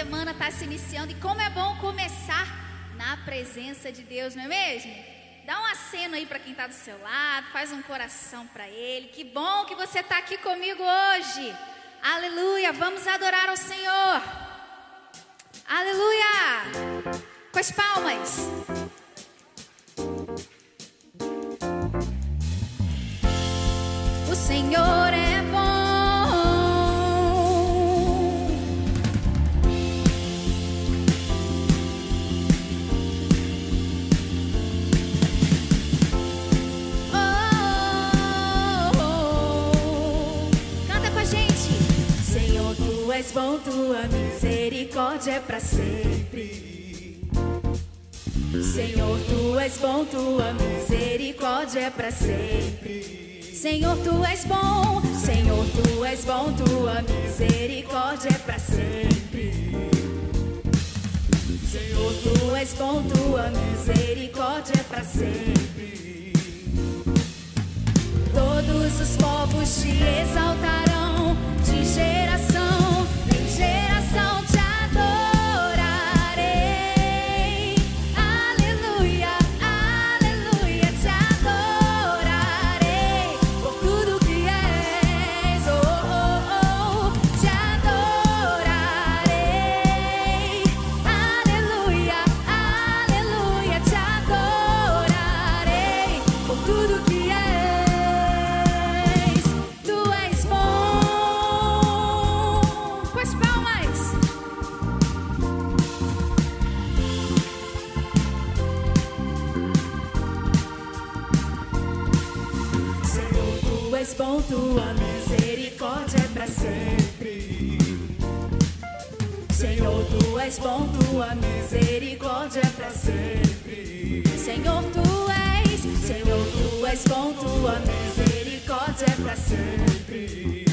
semana está se iniciando e como é bom começar na presença de Deus, não é mesmo? Dá um aceno aí para quem está do seu lado, faz um coração para ele. Que bom que você está aqui comigo hoje. Aleluia, vamos adorar ao Senhor. Aleluia! Com as palmas. O Senhor é és bom, tua misericórdia é para sempre. Senhor, tu és bom, tua misericórdia é para sempre. Senhor, tu és bom, Senhor, tu és bom, tua misericórdia é para sempre. Senhor, tu és bom, tua misericórdia é para sempre. Todos os povos te exaltarão, bom, tua misericórdia é para sempre. Senhor, tu és bom, tua misericórdia é para sempre. Senhor, tu és, Senhor, tu és bom, tua misericórdia é para sempre.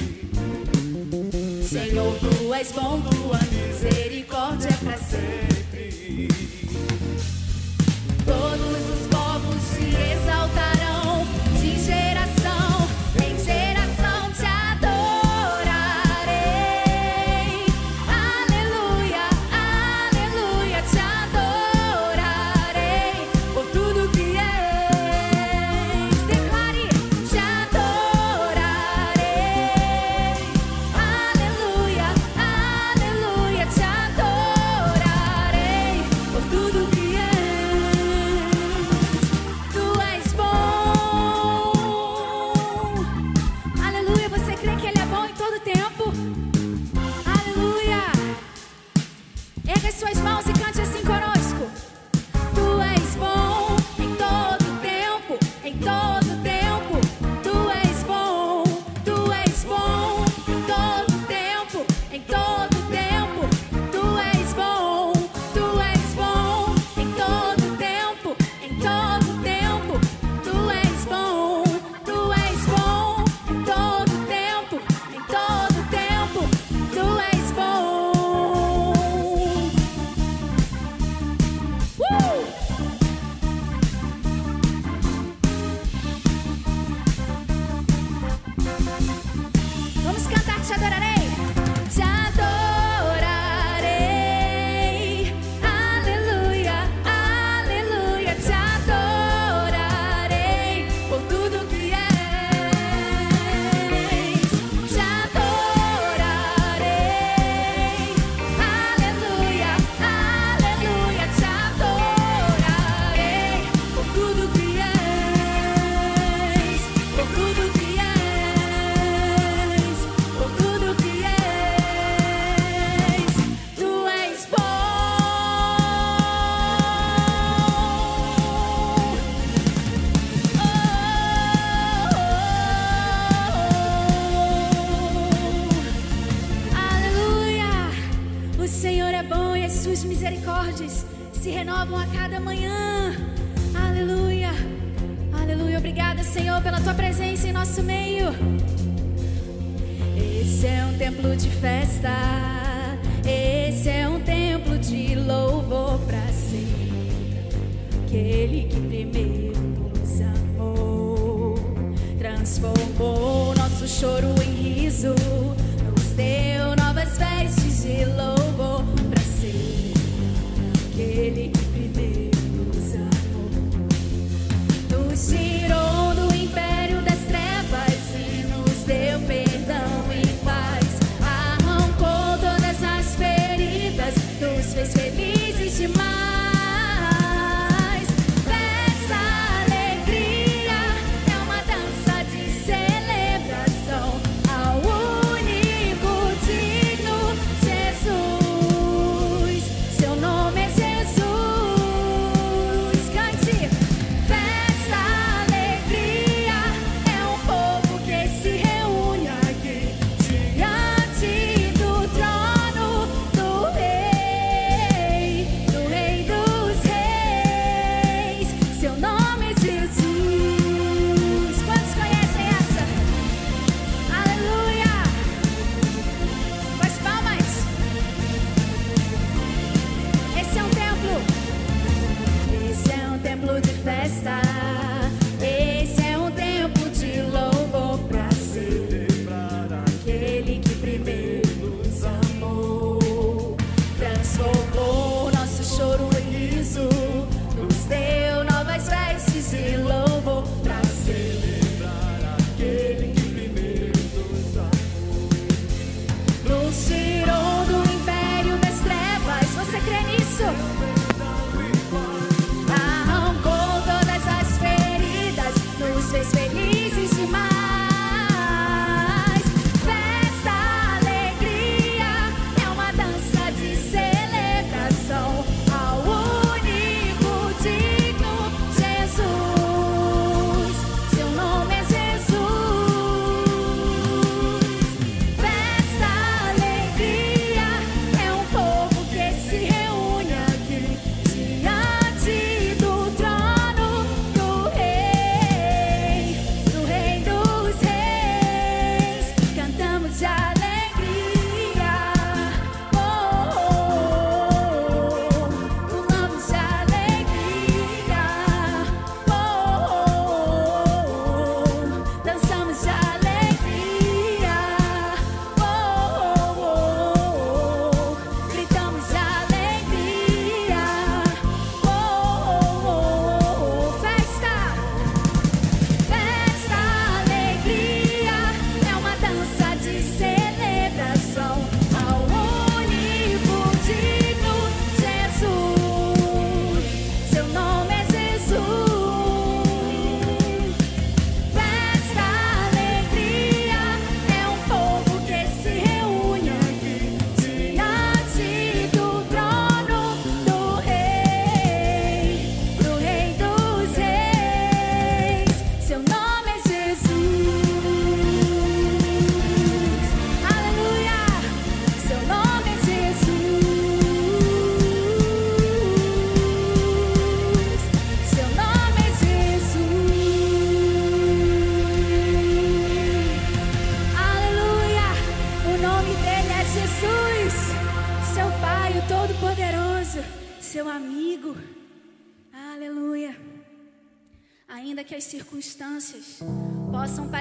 Senhor, tu és bom, tua misericórdia é para sempre. Todos os povos te exaltarão,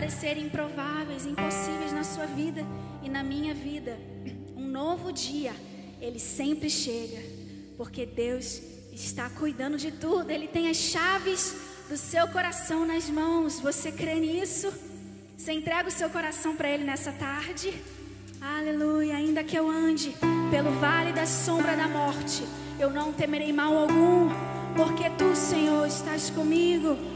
parecerem improváveis, impossíveis na sua vida e na minha vida, um novo dia, ele sempre chega, porque Deus está cuidando de tudo, ele tem as chaves do seu coração nas mãos. Você crê nisso? Você entrega o seu coração para ele nessa tarde? Aleluia, ainda que eu ande pelo vale da sombra da morte, eu não temerei mal algum, porque tu, Senhor, estás comigo.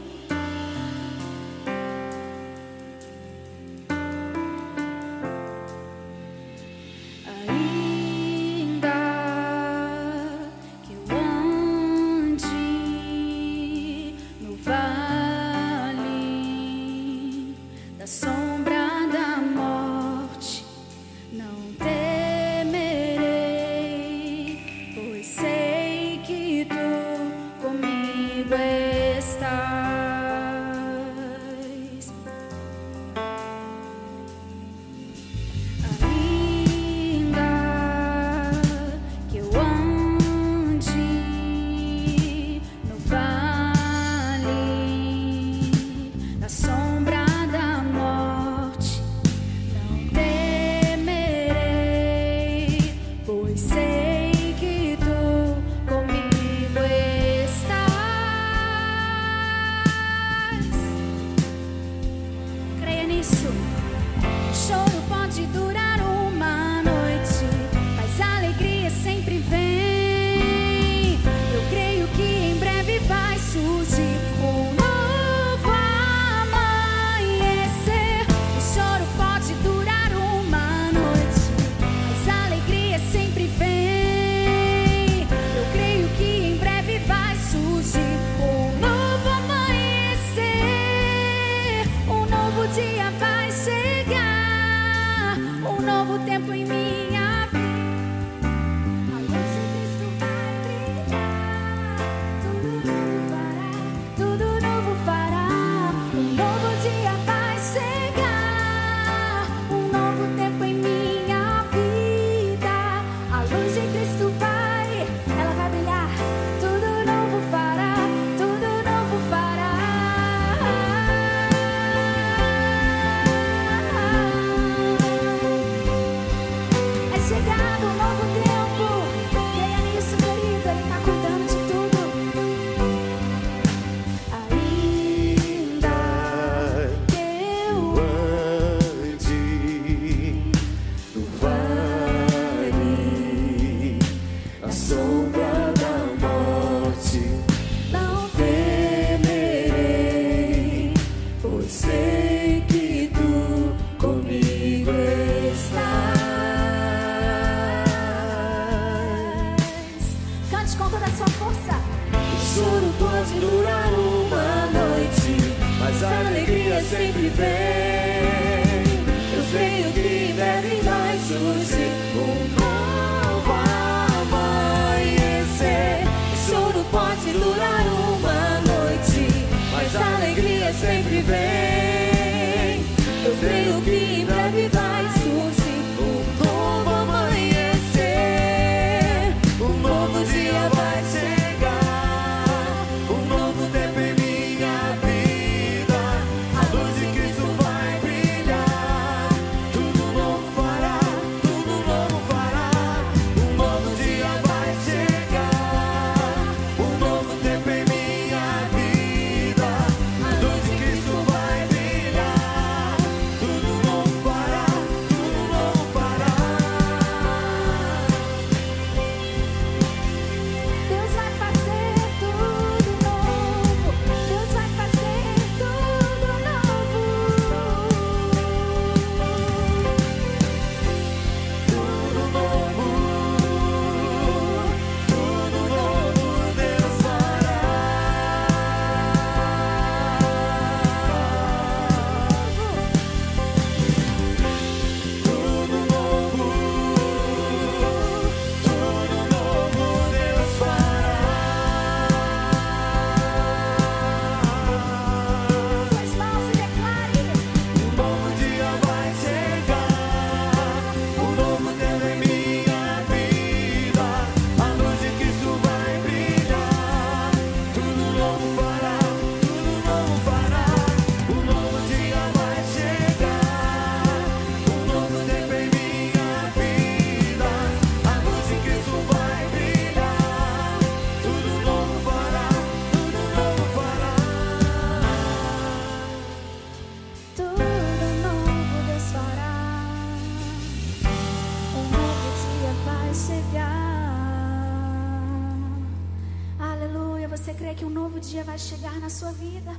Sua vida.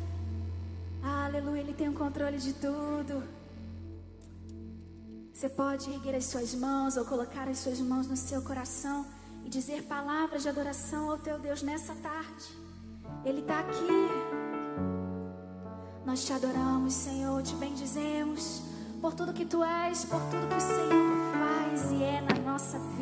Aleluia, Ele tem o controle de tudo. Você pode erguer as suas mãos ou colocar as suas mãos no seu coração e dizer palavras de adoração ao teu Deus nessa tarde. Ele está aqui. Nós te adoramos, Senhor, te bendizemos por tudo que tu és, por tudo que o Senhor faz e é na nossa vida.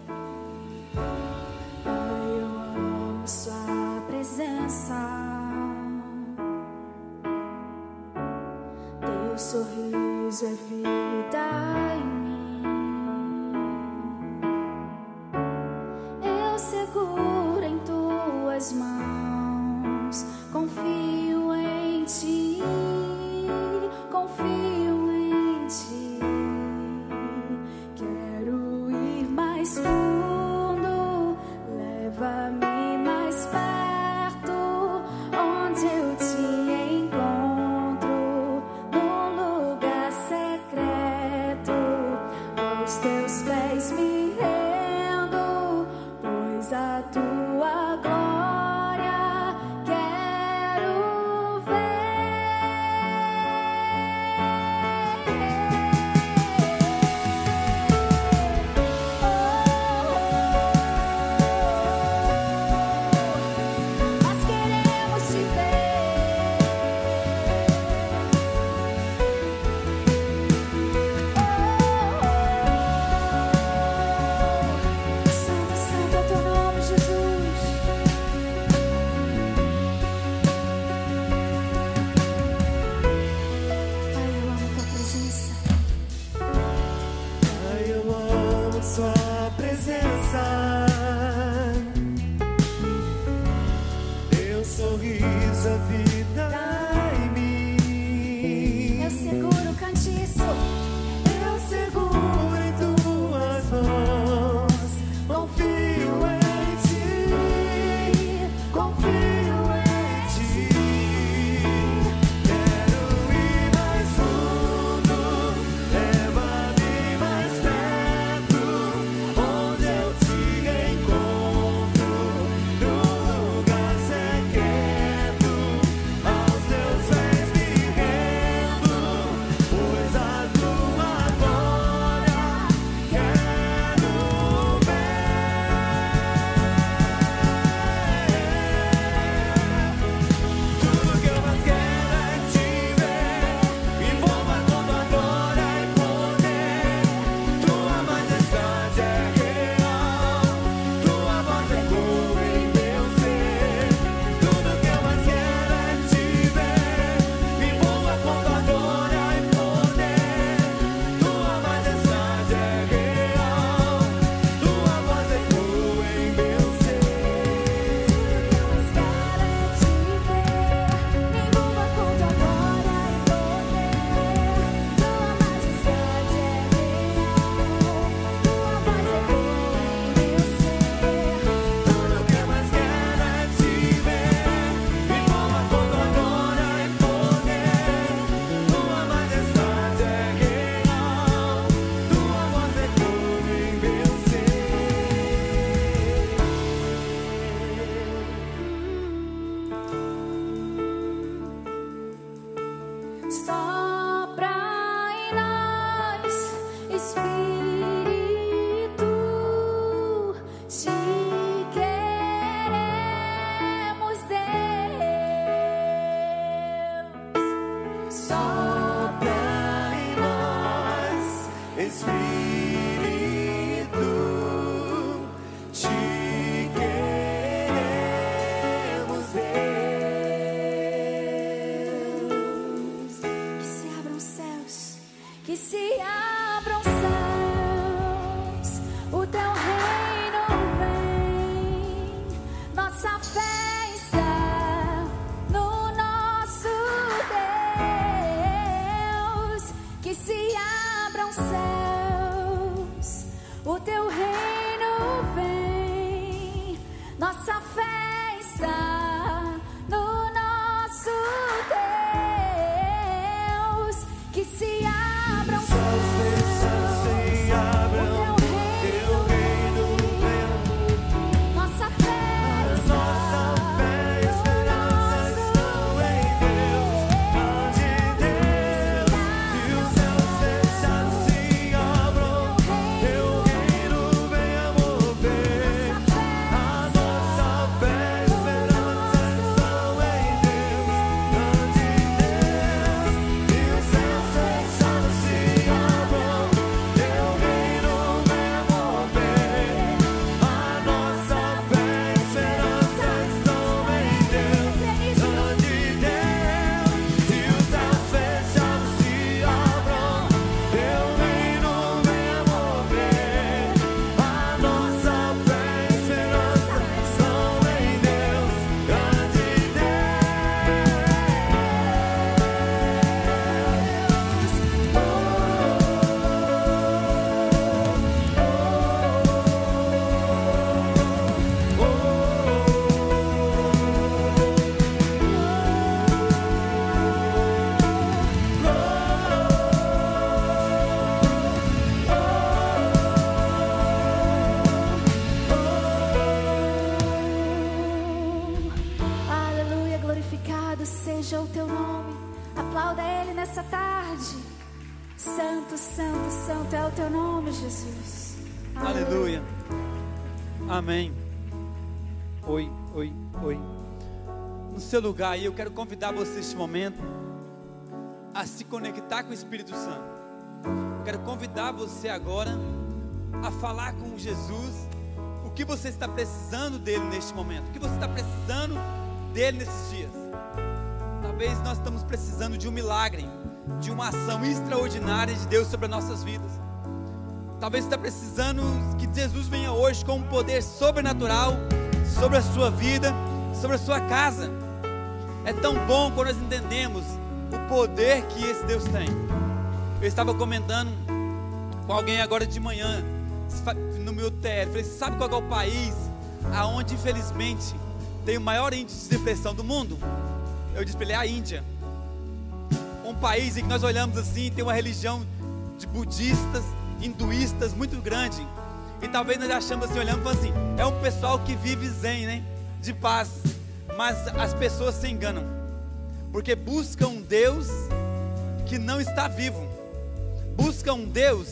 Santo, santo, santo é o teu nome, Jesus. Aleluia. Amém. Oi, oi, oi. No seu lugar aí, eu quero convidar você neste momento a se conectar com o Espírito Santo. Eu quero convidar você agora a falar com Jesus o que você está precisando dele neste momento, o que você está precisando dele nesses dias. Talvez nós estamos precisando de um milagre, de uma ação extraordinária de Deus sobre as nossas vidas. Talvez está precisando que Jesus venha hoje com um poder sobrenatural sobre a sua vida, sobre a sua casa. É tão bom quando nós entendemos o poder que esse Deus tem. Eu estava comentando com alguém agora de manhã, no meu TL, falei, sabe qual é o país aonde infelizmente tem o maior índice de depressão do mundo? Eu disse para ele, é a Índia. País em que nós olhamos assim, tem uma religião de budistas, hinduístas muito grande. E talvez nós achamos assim, olhando assim, é um pessoal que vive zen, né? De paz. Mas as pessoas se enganam. Porque buscam um Deus que não está vivo. Buscam um Deus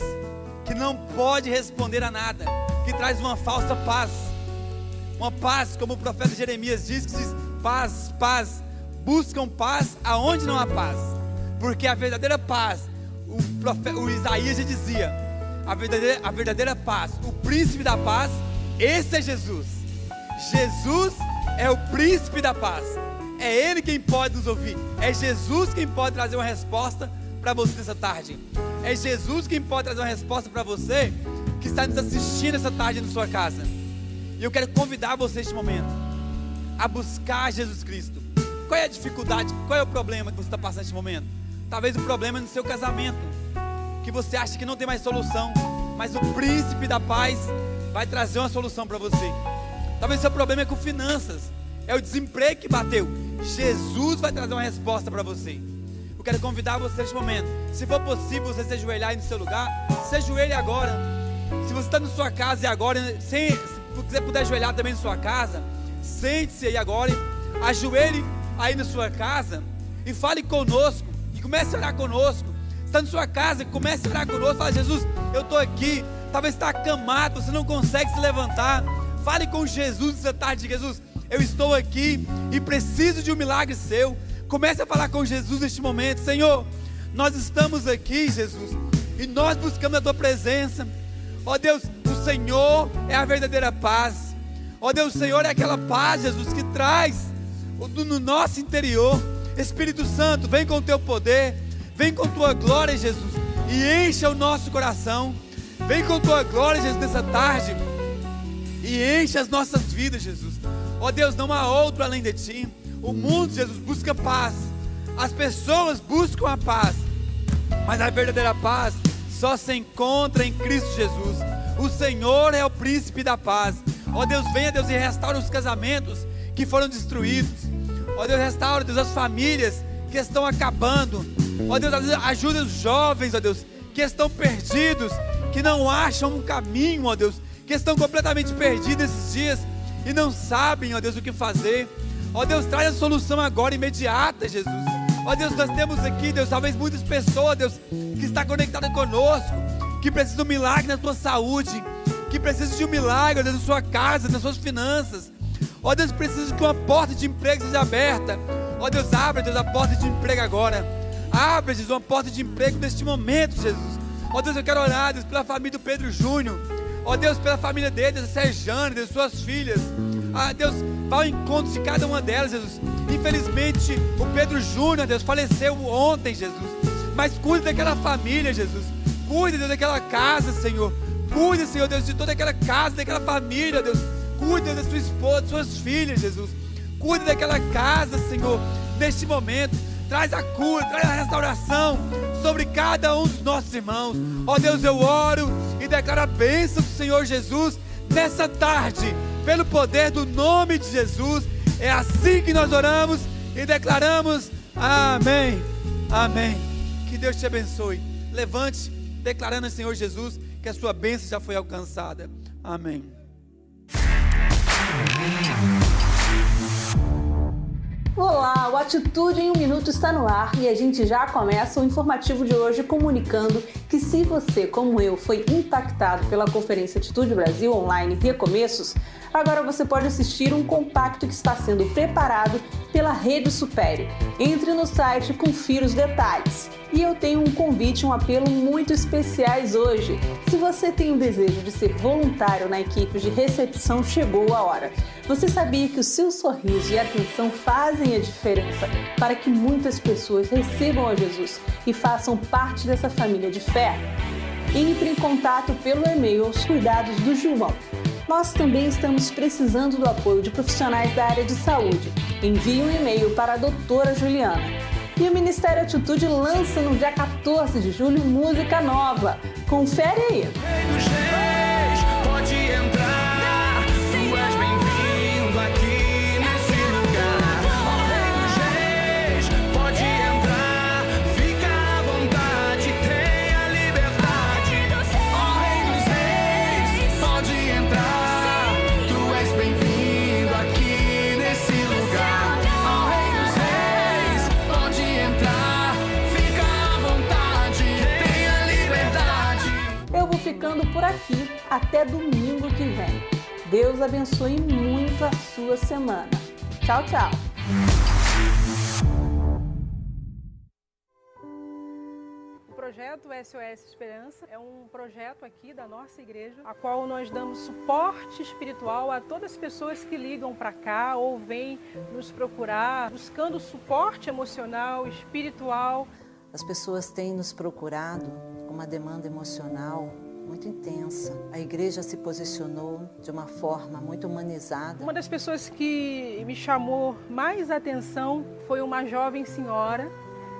que não pode responder a nada, que traz uma falsa paz. Uma paz, como o profeta Jeremias diz, que diz: paz, paz. Buscam paz aonde não há paz. Porque a verdadeira paz, o, profeta, o Isaías já dizia: a verdadeira, a verdadeira paz, o príncipe da paz, esse é Jesus. Jesus é o príncipe da paz. É Ele quem pode nos ouvir. É Jesus quem pode trazer uma resposta para você nessa tarde. É Jesus quem pode trazer uma resposta para você que está nos assistindo essa tarde na sua casa. E eu quero convidar você neste momento a buscar Jesus Cristo. Qual é a dificuldade? Qual é o problema que você está passando neste momento? Talvez o problema é no seu casamento, que você acha que não tem mais solução, mas o príncipe da paz vai trazer uma solução para você. Talvez o seu problema é com finanças, é o desemprego que bateu. Jesus vai trazer uma resposta para você. Eu quero convidar você neste momento. Se for possível você se ajoelhar aí no seu lugar, se ajoelhe agora. Se você está na sua casa e agora, sem, se você puder ajoelhar também na sua casa, sente-se aí agora, ajoelhe aí na sua casa e fale conosco comece a orar conosco. Está na sua casa comece a orar conosco. Fala, Jesus, eu estou aqui. Talvez está acamado, você não consegue se levantar. Fale com Jesus nessa tarde, Jesus. Eu estou aqui e preciso de um milagre seu. Comece a falar com Jesus neste momento, Senhor. Nós estamos aqui, Jesus, e nós buscamos a tua presença. Ó Deus, o Senhor é a verdadeira paz. Ó Deus, o Senhor é aquela paz, Jesus, que traz no nosso interior. Espírito Santo, vem com o teu poder, vem com tua glória, Jesus, e encha o nosso coração. Vem com tua glória, Jesus, nessa tarde, e enche as nossas vidas, Jesus. Ó Deus, não há outro além de ti. O mundo, Jesus, busca paz. As pessoas buscam a paz. Mas a verdadeira paz só se encontra em Cristo Jesus. O Senhor é o príncipe da paz. Ó Deus, venha, Deus, e restaura os casamentos que foram destruídos. Ó Deus, restaura, Deus, as famílias que estão acabando. Ó Deus, ajuda os jovens, ó Deus, que estão perdidos, que não acham um caminho, ó Deus, que estão completamente perdidos esses dias e não sabem, ó Deus, o que fazer. Ó Deus, traz a solução agora, imediata, Jesus. Ó Deus, nós temos aqui, Deus, talvez muitas pessoas, Deus, que está conectada conosco, que precisam de um milagre na tua saúde, que precisam de um milagre, ó Deus, na sua casa, nas suas finanças. Ó Deus, precisa que uma porta de emprego seja aberta. Ó Deus, abre, Deus, a porta de emprego agora. Abre, Jesus, uma porta de emprego neste momento, Jesus. Ó Deus, eu quero orar, Deus, pela família do Pedro Júnior. Ó Deus, pela família dele, Deus, Serjane, Deus, suas filhas. Ah, Deus, vá ao encontro de cada uma delas, Jesus. Infelizmente, o Pedro Júnior, Deus, faleceu ontem, Jesus. Mas cuide daquela família, Jesus. Cuide, Deus, daquela casa, Senhor. Cuide, Senhor, Deus, de toda aquela casa, daquela família, Deus. Deus, da sua esposa, das suas filhas, Jesus. Cuide daquela casa, Senhor, neste momento. Traz a cura, traz a restauração sobre cada um dos nossos irmãos. Ó Deus, eu oro e declaro a bênção do Senhor Jesus nessa tarde, pelo poder do nome de Jesus. É assim que nós oramos e declaramos: Amém. Amém. Que Deus te abençoe. Levante, declarando ao Senhor Jesus que a sua bênção já foi alcançada. Amém. Mm-hmm. Olá, o Atitude em um Minuto está no ar e a gente já começa o informativo de hoje comunicando que se você, como eu, foi impactado pela conferência Atitude Brasil Online Recomeços, agora você pode assistir um compacto que está sendo preparado pela Rede Supere. Entre no site e confira os detalhes. E eu tenho um convite, um apelo muito especiais hoje. Se você tem o desejo de ser voluntário na equipe de recepção, chegou a hora. Você sabia que o seu sorriso e atenção fazem a diferença para que muitas pessoas recebam a Jesus e façam parte dessa família de fé? Entre em contato pelo e-mail aos cuidados do João. Nós também estamos precisando do apoio de profissionais da área de saúde. Envie um e-mail para a doutora Juliana. E o Ministério Atitude lança no dia 14 de julho música nova. Confere aí! Rei aqui até domingo que vem. Deus abençoe muito a sua semana. Tchau, tchau! O projeto SOS Esperança é um projeto aqui da nossa igreja, a qual nós damos suporte espiritual a todas as pessoas que ligam para cá ou vêm nos procurar, buscando suporte emocional, espiritual. As pessoas têm nos procurado com uma demanda emocional muito intensa. A igreja se posicionou de uma forma muito humanizada. Uma das pessoas que me chamou mais atenção foi uma jovem senhora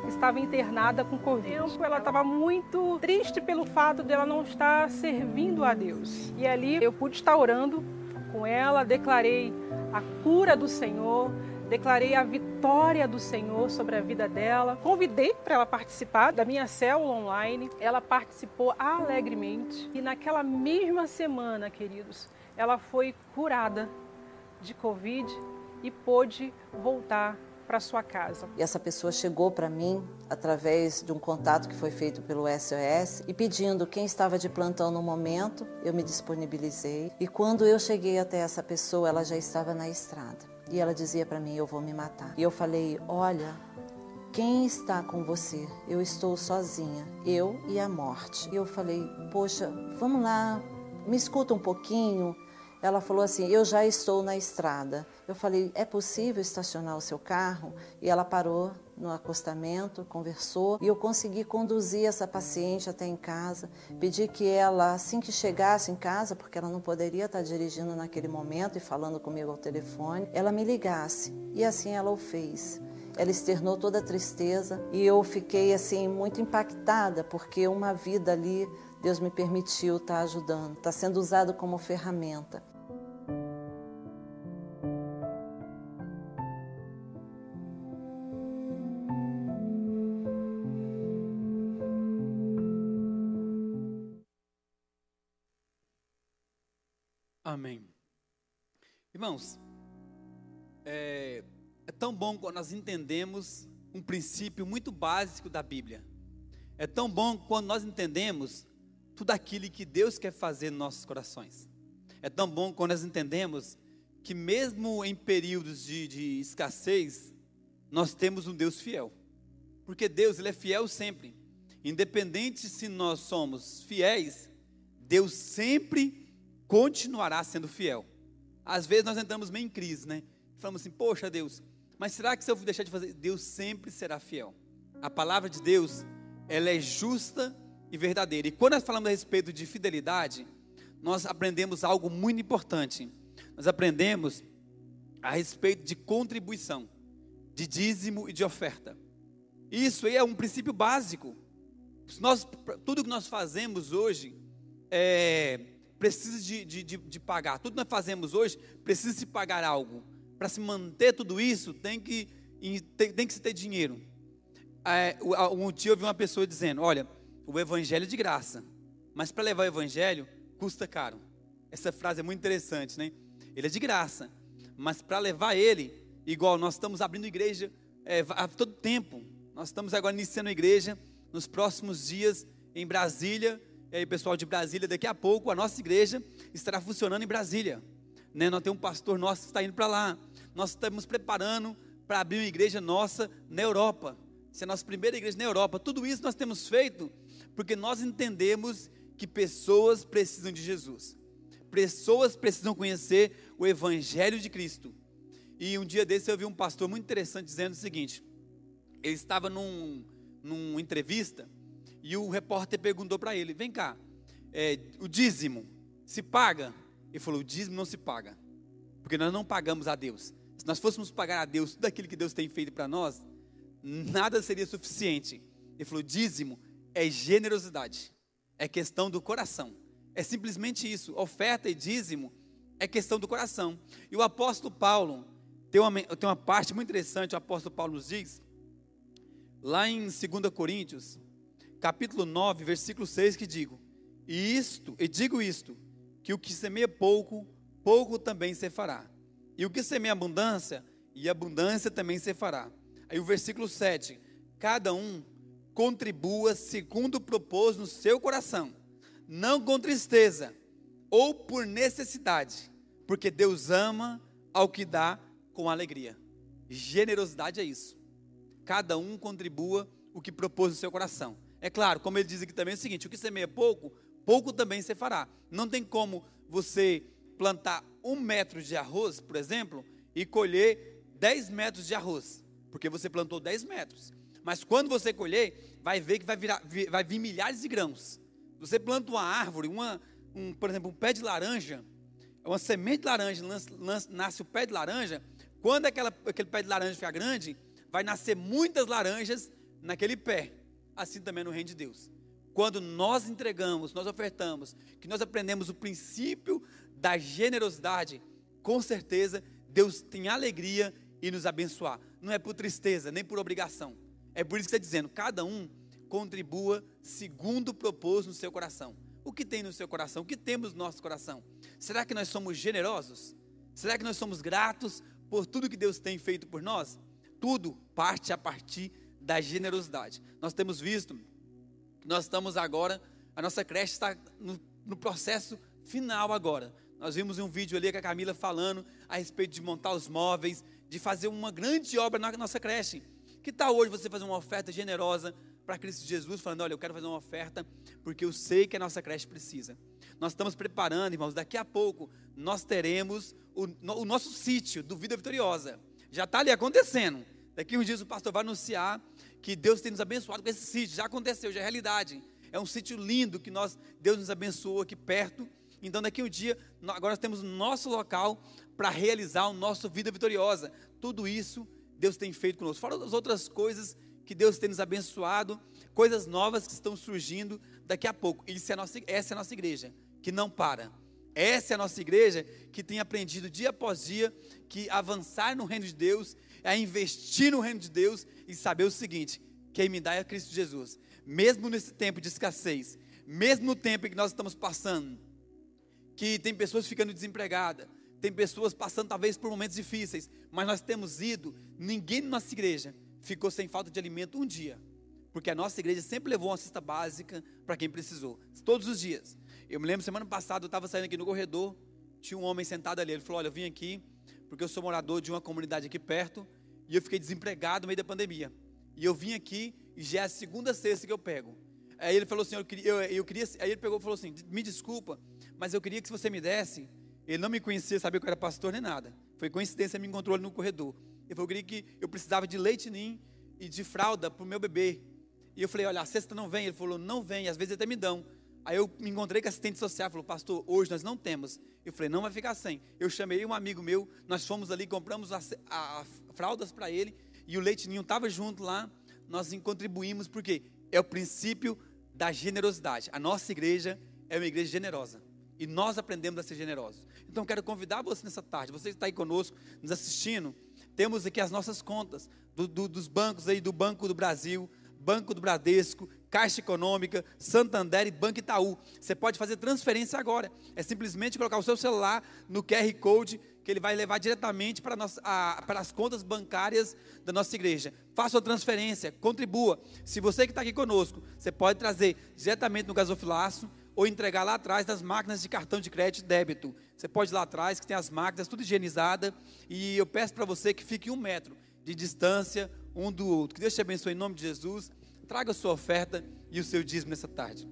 que estava internada com Covid. Ela estava muito triste pelo fato dela não estar servindo a Deus. E ali eu pude estar orando com ela, declarei a cura do Senhor, declarei a vitória do Senhor sobre a vida dela. Convidei para ela participar da minha célula online. Ela participou alegremente e naquela mesma semana, queridos, ela foi curada de Covid e pôde voltar para sua casa. E essa pessoa chegou para mim através de um contato que foi feito pelo SOS e pedindo quem estava de plantão no momento, eu me disponibilizei. E quando eu cheguei até essa pessoa, ela já estava na estrada. E ela dizia para mim: "Eu vou me matar". E eu falei: "Olha, quem está com você? Eu estou sozinha, eu e a morte". E eu falei: "Poxa, vamos lá, me escuta um pouquinho". Ela falou assim: Eu já estou na estrada. Eu falei: É possível estacionar o seu carro? E ela parou no acostamento, conversou e eu consegui conduzir essa paciente até em casa. Pedi que ela, assim que chegasse em casa, porque ela não poderia estar dirigindo naquele momento e falando comigo ao telefone, ela me ligasse. E assim ela o fez. Ela externou toda a tristeza e eu fiquei assim muito impactada porque uma vida ali Deus me permitiu estar ajudando, está sendo usado como ferramenta. Amém. Irmãos, é, é, tão bom quando nós entendemos um princípio muito básico da Bíblia. É tão bom quando nós entendemos tudo aquilo que Deus quer fazer nos nossos corações. É tão bom quando nós entendemos que, mesmo em períodos de, de escassez, nós temos um Deus fiel. Porque Deus, Ele é fiel sempre. Independente se nós somos fiéis, Deus sempre continuará sendo fiel. Às vezes nós entramos meio em crise, né? Falamos assim, poxa Deus, mas será que se eu deixar de fazer, Deus sempre será fiel? A palavra de Deus, ela é justa e verdadeira. E quando nós falamos a respeito de fidelidade, nós aprendemos algo muito importante. Nós aprendemos a respeito de contribuição, de dízimo e de oferta. Isso aí é um princípio básico. Nós, tudo que nós fazemos hoje é, precisa de, de, de, de pagar. Tudo que nós fazemos hoje precisa se pagar algo. Para se manter tudo isso, tem que, tem, tem que se ter dinheiro. É, um dia eu vi uma pessoa dizendo: Olha, o evangelho é de graça, mas para levar o evangelho custa caro. Essa frase é muito interessante, né? Ele é de graça, mas para levar ele, igual nós estamos abrindo igreja é, a todo tempo. Nós estamos agora iniciando a igreja nos próximos dias em Brasília e aí, pessoal de Brasília, daqui a pouco a nossa igreja estará funcionando em Brasília. Né? Nós temos um pastor nosso que está indo para lá. Nós estamos preparando para abrir uma igreja nossa na Europa. Essa é a nossa primeira igreja na Europa. Tudo isso nós temos feito porque nós entendemos que pessoas precisam de Jesus. Pessoas precisam conhecer o Evangelho de Cristo. E um dia desse eu vi um pastor muito interessante dizendo o seguinte: ele estava num, numa entrevista e o repórter perguntou para ele: Vem cá, é, o dízimo se paga? Ele falou: O dízimo não se paga, porque nós não pagamos a Deus. Se nós fôssemos pagar a Deus tudo aquilo que Deus tem feito para nós, nada seria suficiente. Ele falou: dízimo é generosidade, é questão do coração. É simplesmente isso. Oferta e dízimo é questão do coração. E o apóstolo Paulo tem uma, tem uma parte muito interessante. O apóstolo Paulo nos diz, lá em 2 Coríntios, capítulo 9, versículo 6, que digo: E isto, e digo isto, que o que semeia pouco, pouco também se fará. E o que semeia abundância, e abundância também se fará. Aí o versículo 7, cada um contribua segundo propôs no seu coração, não com tristeza ou por necessidade, porque Deus ama ao que dá com alegria. Generosidade é isso. Cada um contribua o que propôs no seu coração. É claro, como ele diz aqui também, é o seguinte: o que semeia pouco, pouco também você fará. Não tem como você plantar um metro de arroz, por exemplo, e colher 10 metros de arroz, porque você plantou 10 metros. Mas quando você colher, vai ver que vai, virar, vai vir milhares de grãos. Você planta uma árvore, uma, um, por exemplo, um pé de laranja, uma semente de laranja, nasce o pé de laranja. Quando aquela, aquele pé de laranja ficar grande, vai nascer muitas laranjas naquele pé assim também no reino de Deus. Quando nós entregamos, nós ofertamos, que nós aprendemos o princípio da generosidade, com certeza Deus tem alegria em nos abençoar. Não é por tristeza, nem por obrigação. É por isso que está dizendo: cada um contribua segundo propôs no seu coração. O que tem no seu coração? O que temos no nosso coração? Será que nós somos generosos? Será que nós somos gratos por tudo que Deus tem feito por nós? Tudo parte a partir da generosidade. Nós temos visto, nós estamos agora, a nossa creche está no, no processo final agora. Nós vimos um vídeo ali com a Camila falando a respeito de montar os móveis, de fazer uma grande obra na nossa creche. Que tal hoje você fazer uma oferta generosa para Cristo Jesus, falando: Olha, eu quero fazer uma oferta porque eu sei que a nossa creche precisa. Nós estamos preparando, irmãos, daqui a pouco nós teremos o, o nosso sítio do Vida Vitoriosa. Já está ali acontecendo. Daqui uns dias o pastor vai anunciar que Deus tem nos abençoado com esse sítio. Já aconteceu, já é realidade. É um sítio lindo que nós, Deus nos abençoou aqui perto. Então, daqui um dia, agora nós temos nosso local para realizar o nosso vida vitoriosa. Tudo isso Deus tem feito conosco. Fora das outras coisas que Deus tem nos abençoado coisas novas que estão surgindo daqui a pouco. Isso é nossa, essa é a nossa igreja, que não para. Essa é a nossa igreja que tem aprendido dia após dia que avançar no reino de Deus é investir no reino de Deus e saber o seguinte: quem me dá é Cristo Jesus. Mesmo nesse tempo de escassez, mesmo no tempo em que nós estamos passando, que tem pessoas ficando desempregadas, tem pessoas passando talvez por momentos difíceis, mas nós temos ido, ninguém na nossa igreja ficou sem falta de alimento um dia, porque a nossa igreja sempre levou uma cesta básica para quem precisou, todos os dias. Eu me lembro, semana passada, eu estava saindo aqui no corredor, tinha um homem sentado ali, ele falou: Olha, eu vim aqui porque eu sou morador de uma comunidade aqui perto e eu fiquei desempregado no meio da pandemia. E eu vim aqui e já é a segunda sexta que eu pego. Aí ele falou assim: eu queria, eu, eu queria, aí ele pegou e falou assim: Me desculpa, mas eu queria que você me desse. Ele não me conhecia, sabia que eu era pastor nem nada. Foi coincidência, me encontrou ali no corredor. Ele falou: Eu queria que eu precisava de leite ninho e de fralda para o meu bebê. E eu falei: Olha, a sexta não vem. Ele falou: Não vem, às vezes até me dão. Aí eu me encontrei com a assistente social, falou, pastor, hoje nós não temos. Eu falei, não vai ficar sem. Eu chamei um amigo meu, nós fomos ali, compramos a, a, a fraldas para ele, e o leite ninho estava junto lá, nós contribuímos, porque é o princípio da generosidade. A nossa igreja é uma igreja generosa. E nós aprendemos a ser generosos. Então quero convidar você nessa tarde, você que está aí conosco, nos assistindo, temos aqui as nossas contas do, do, dos bancos aí, do Banco do Brasil, Banco do Bradesco, Caixa Econômica, Santander e Banco Itaú. Você pode fazer transferência agora. É simplesmente colocar o seu celular no QR Code que ele vai levar diretamente para, nossa, a, para as contas bancárias da nossa igreja. Faça a transferência, contribua. Se você que está aqui conosco, você pode trazer diretamente no gasofilaço ou entregar lá atrás das máquinas de cartão de crédito e débito. Você pode ir lá atrás, que tem as máquinas tudo higienizada. E eu peço para você que fique um metro de distância um do outro. Que Deus te abençoe em nome de Jesus traga a sua oferta e o seu dízimo nessa tarde.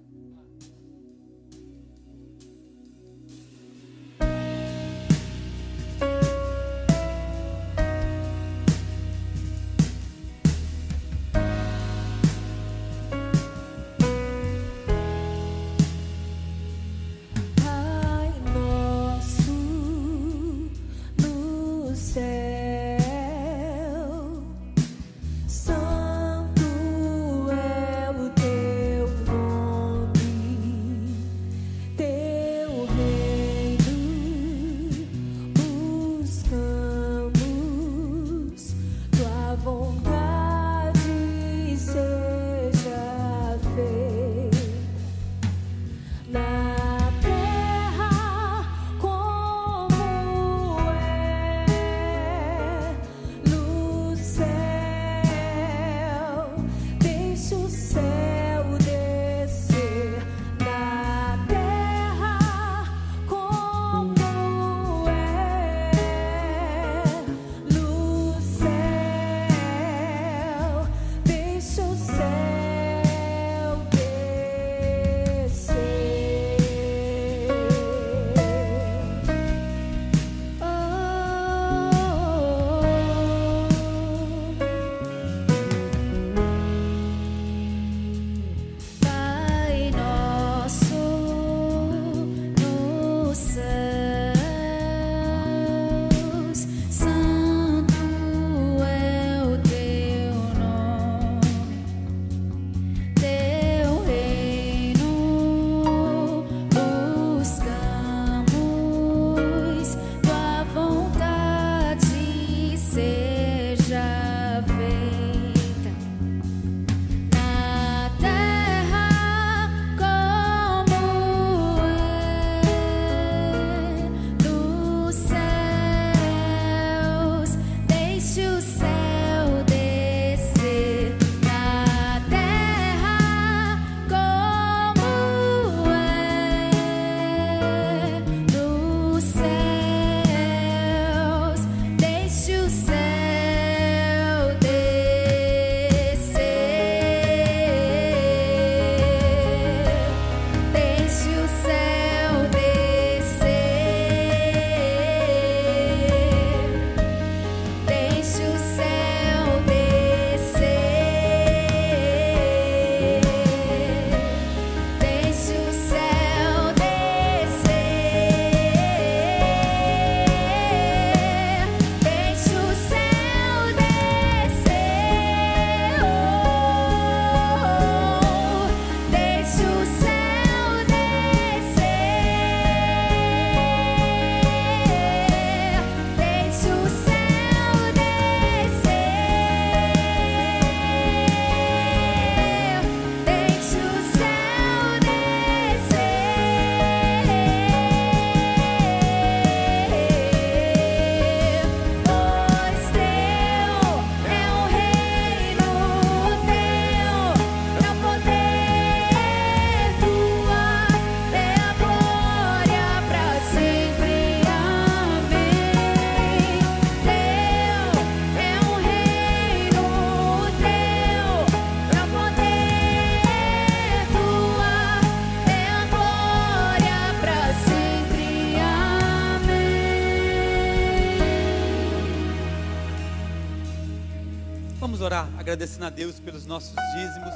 Agradecendo a Deus pelos nossos dízimos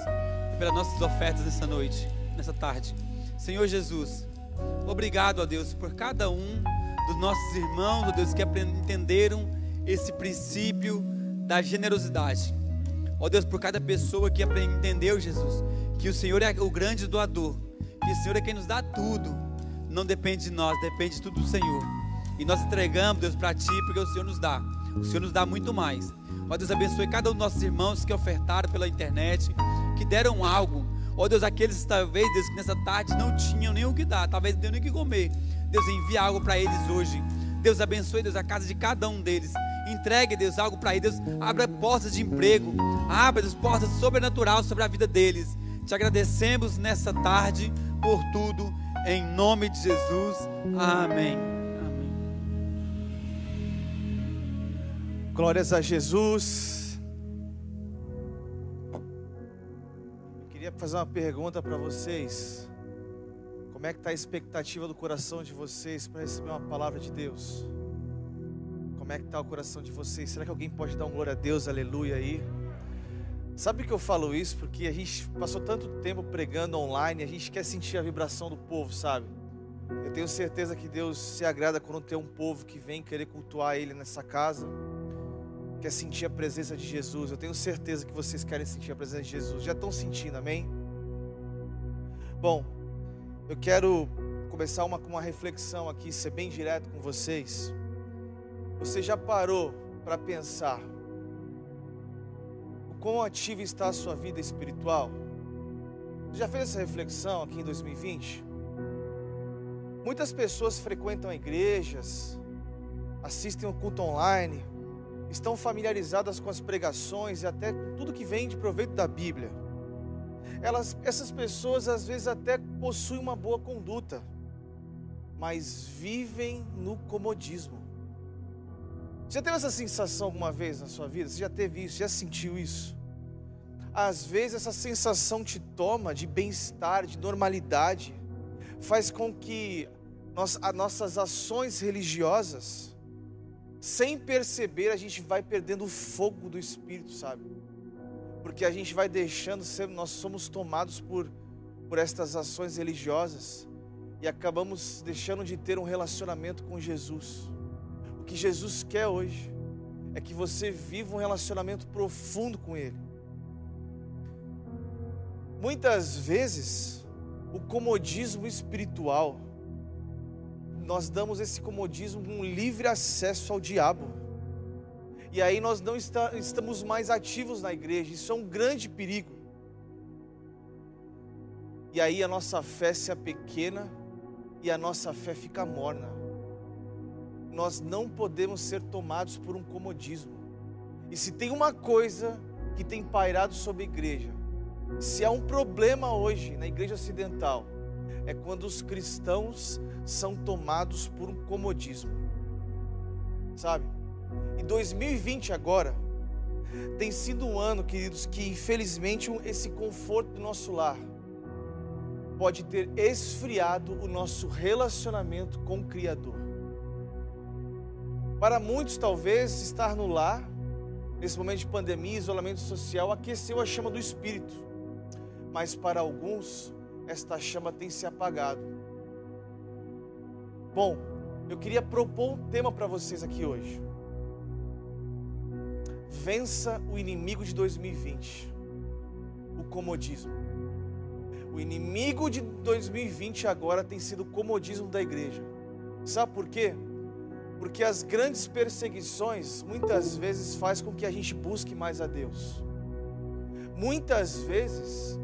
e pelas nossas ofertas nessa noite, nessa tarde. Senhor Jesus, obrigado a Deus por cada um dos nossos irmãos, ó Deus, que entenderam esse princípio da generosidade. Ó Deus, por cada pessoa que entendeu, Jesus, que o Senhor é o grande doador, que o Senhor é quem nos dá tudo. Não depende de nós, depende tudo do Senhor. E nós entregamos, Deus, para Ti, porque o Senhor nos dá. O Senhor nos dá muito mais. Ó Deus, abençoe cada um dos nossos irmãos que ofertaram pela internet, que deram algo. Ó Deus, aqueles talvez, Deus, que nessa tarde não tinham nem o que dar, talvez não nem o que comer. Deus, envia algo para eles hoje. Deus abençoe, Deus, a casa de cada um deles. Entregue, Deus, algo para eles. Deus, abra portas de emprego. Abra, Deus, portas sobrenaturais sobre a vida deles. Te agradecemos nessa tarde por tudo. Em nome de Jesus. Amém. Amém. Glórias a Jesus. Eu queria fazer uma pergunta para vocês. Como é que está a expectativa do coração de vocês para receber uma palavra de Deus? Como é que está o coração de vocês? Será que alguém pode dar um glória a Deus, aleluia aí? Sabe que eu falo isso? Porque a gente passou tanto tempo pregando online, a gente quer sentir a vibração do povo, sabe? Eu tenho certeza que Deus se agrada quando tem um povo que vem querer cultuar Ele nessa casa, quer sentir a presença de Jesus. Eu tenho certeza que vocês querem sentir a presença de Jesus. Já estão sentindo, amém? Bom, eu quero começar uma, uma reflexão aqui, ser bem direto com vocês. Você já parou para pensar o quão ativa está a sua vida espiritual? Você já fez essa reflexão aqui em 2020? Muitas pessoas frequentam igrejas, assistem o culto online, estão familiarizadas com as pregações e até tudo que vem de proveito da Bíblia. Elas, essas pessoas às vezes até possuem uma boa conduta, mas vivem no comodismo. Já teve essa sensação alguma vez na sua vida? Você já teve isso? Já sentiu isso? Às vezes essa sensação te toma de bem-estar, de normalidade, faz com que nós, as nossas ações religiosas, sem perceber, a gente vai perdendo o fogo do Espírito, sabe? Porque a gente vai deixando ser, nós somos tomados por, por estas ações religiosas e acabamos deixando de ter um relacionamento com Jesus. O que Jesus quer hoje é que você viva um relacionamento profundo com Ele. Muitas vezes, o comodismo espiritual, nós damos esse comodismo um livre acesso ao diabo. E aí nós não está, estamos mais ativos na igreja. Isso é um grande perigo. E aí a nossa fé se pequena e a nossa fé fica morna. Nós não podemos ser tomados por um comodismo. E se tem uma coisa que tem pairado sobre a igreja, se há um problema hoje na igreja ocidental, é quando os cristãos são tomados por um comodismo. Sabe? E 2020 agora tem sido um ano, queridos, que infelizmente esse conforto do nosso lar pode ter esfriado o nosso relacionamento com o Criador. Para muitos, talvez, estar no lar, nesse momento de pandemia, isolamento social, aqueceu a chama do Espírito. Mas para alguns, esta chama tem se apagado. Bom, eu queria propor um tema para vocês aqui hoje. Vença o inimigo de 2020, o comodismo. O inimigo de 2020 agora tem sido o comodismo da igreja. Sabe por quê? Porque as grandes perseguições muitas vezes faz com que a gente busque mais a Deus. Muitas vezes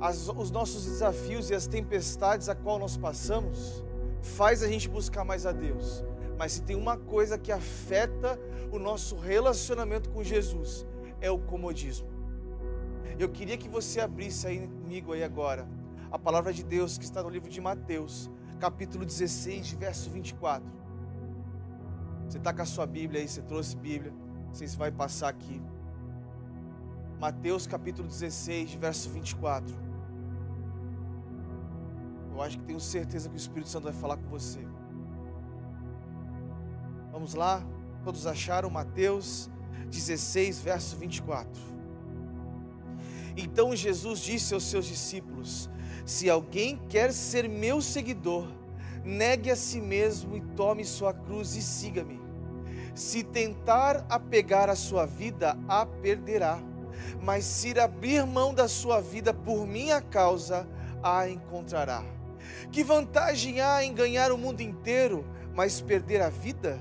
as, os nossos desafios e as tempestades a qual nós passamos faz a gente buscar mais a Deus. Mas se tem uma coisa que afeta o nosso relacionamento com Jesus, é o comodismo. Eu queria que você abrisse aí comigo aí agora a palavra de Deus que está no livro de Mateus, capítulo 16, verso 24. Você está com a sua Bíblia aí, você trouxe Bíblia, você vai passar aqui. Mateus capítulo 16, verso 24. Eu acho que tenho certeza que o Espírito Santo vai falar com você. Vamos lá? Todos acharam Mateus 16, verso 24. Então Jesus disse aos seus discípulos: Se alguém quer ser meu seguidor, negue a si mesmo e tome sua cruz e siga-me. Se tentar apegar a sua vida, a perderá. Mas se abrir mão da sua vida por minha causa, a encontrará. Que vantagem há em ganhar o mundo inteiro, mas perder a vida?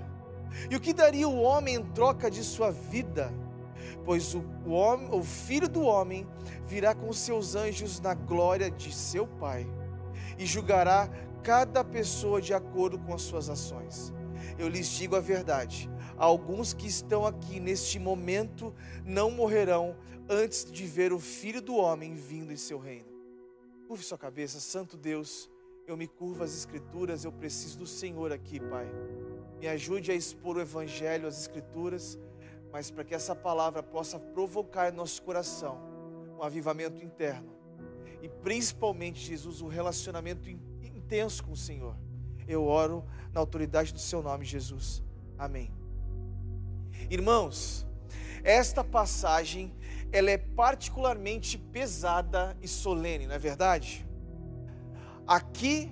E o que daria o homem em troca de sua vida? Pois o, homem, o filho do homem virá com seus anjos na glória de seu Pai e julgará cada pessoa de acordo com as suas ações. Eu lhes digo a verdade: alguns que estão aqui neste momento não morrerão antes de ver o Filho do Homem vindo em seu reino. Curve sua cabeça, Santo Deus, eu me curvo às Escrituras, eu preciso do Senhor aqui, Pai. Me ajude a expor o Evangelho, as Escrituras, mas para que essa palavra possa provocar em nosso coração um avivamento interno e principalmente, Jesus, um relacionamento intenso com o Senhor. Eu oro na autoridade do Seu nome, Jesus. Amém. Irmãos, esta passagem ela é particularmente pesada e solene, não é verdade? Aqui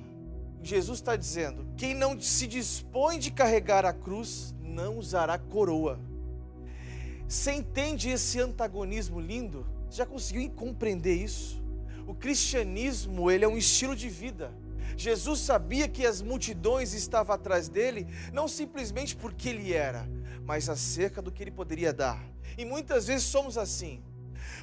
Jesus está dizendo: quem não se dispõe de carregar a cruz não usará coroa. Você entende esse antagonismo lindo? Você já conseguiu compreender isso? O cristianismo ele é um estilo de vida. Jesus sabia que as multidões estavam atrás dele, não simplesmente porque ele era, mas acerca do que ele poderia dar. E muitas vezes somos assim.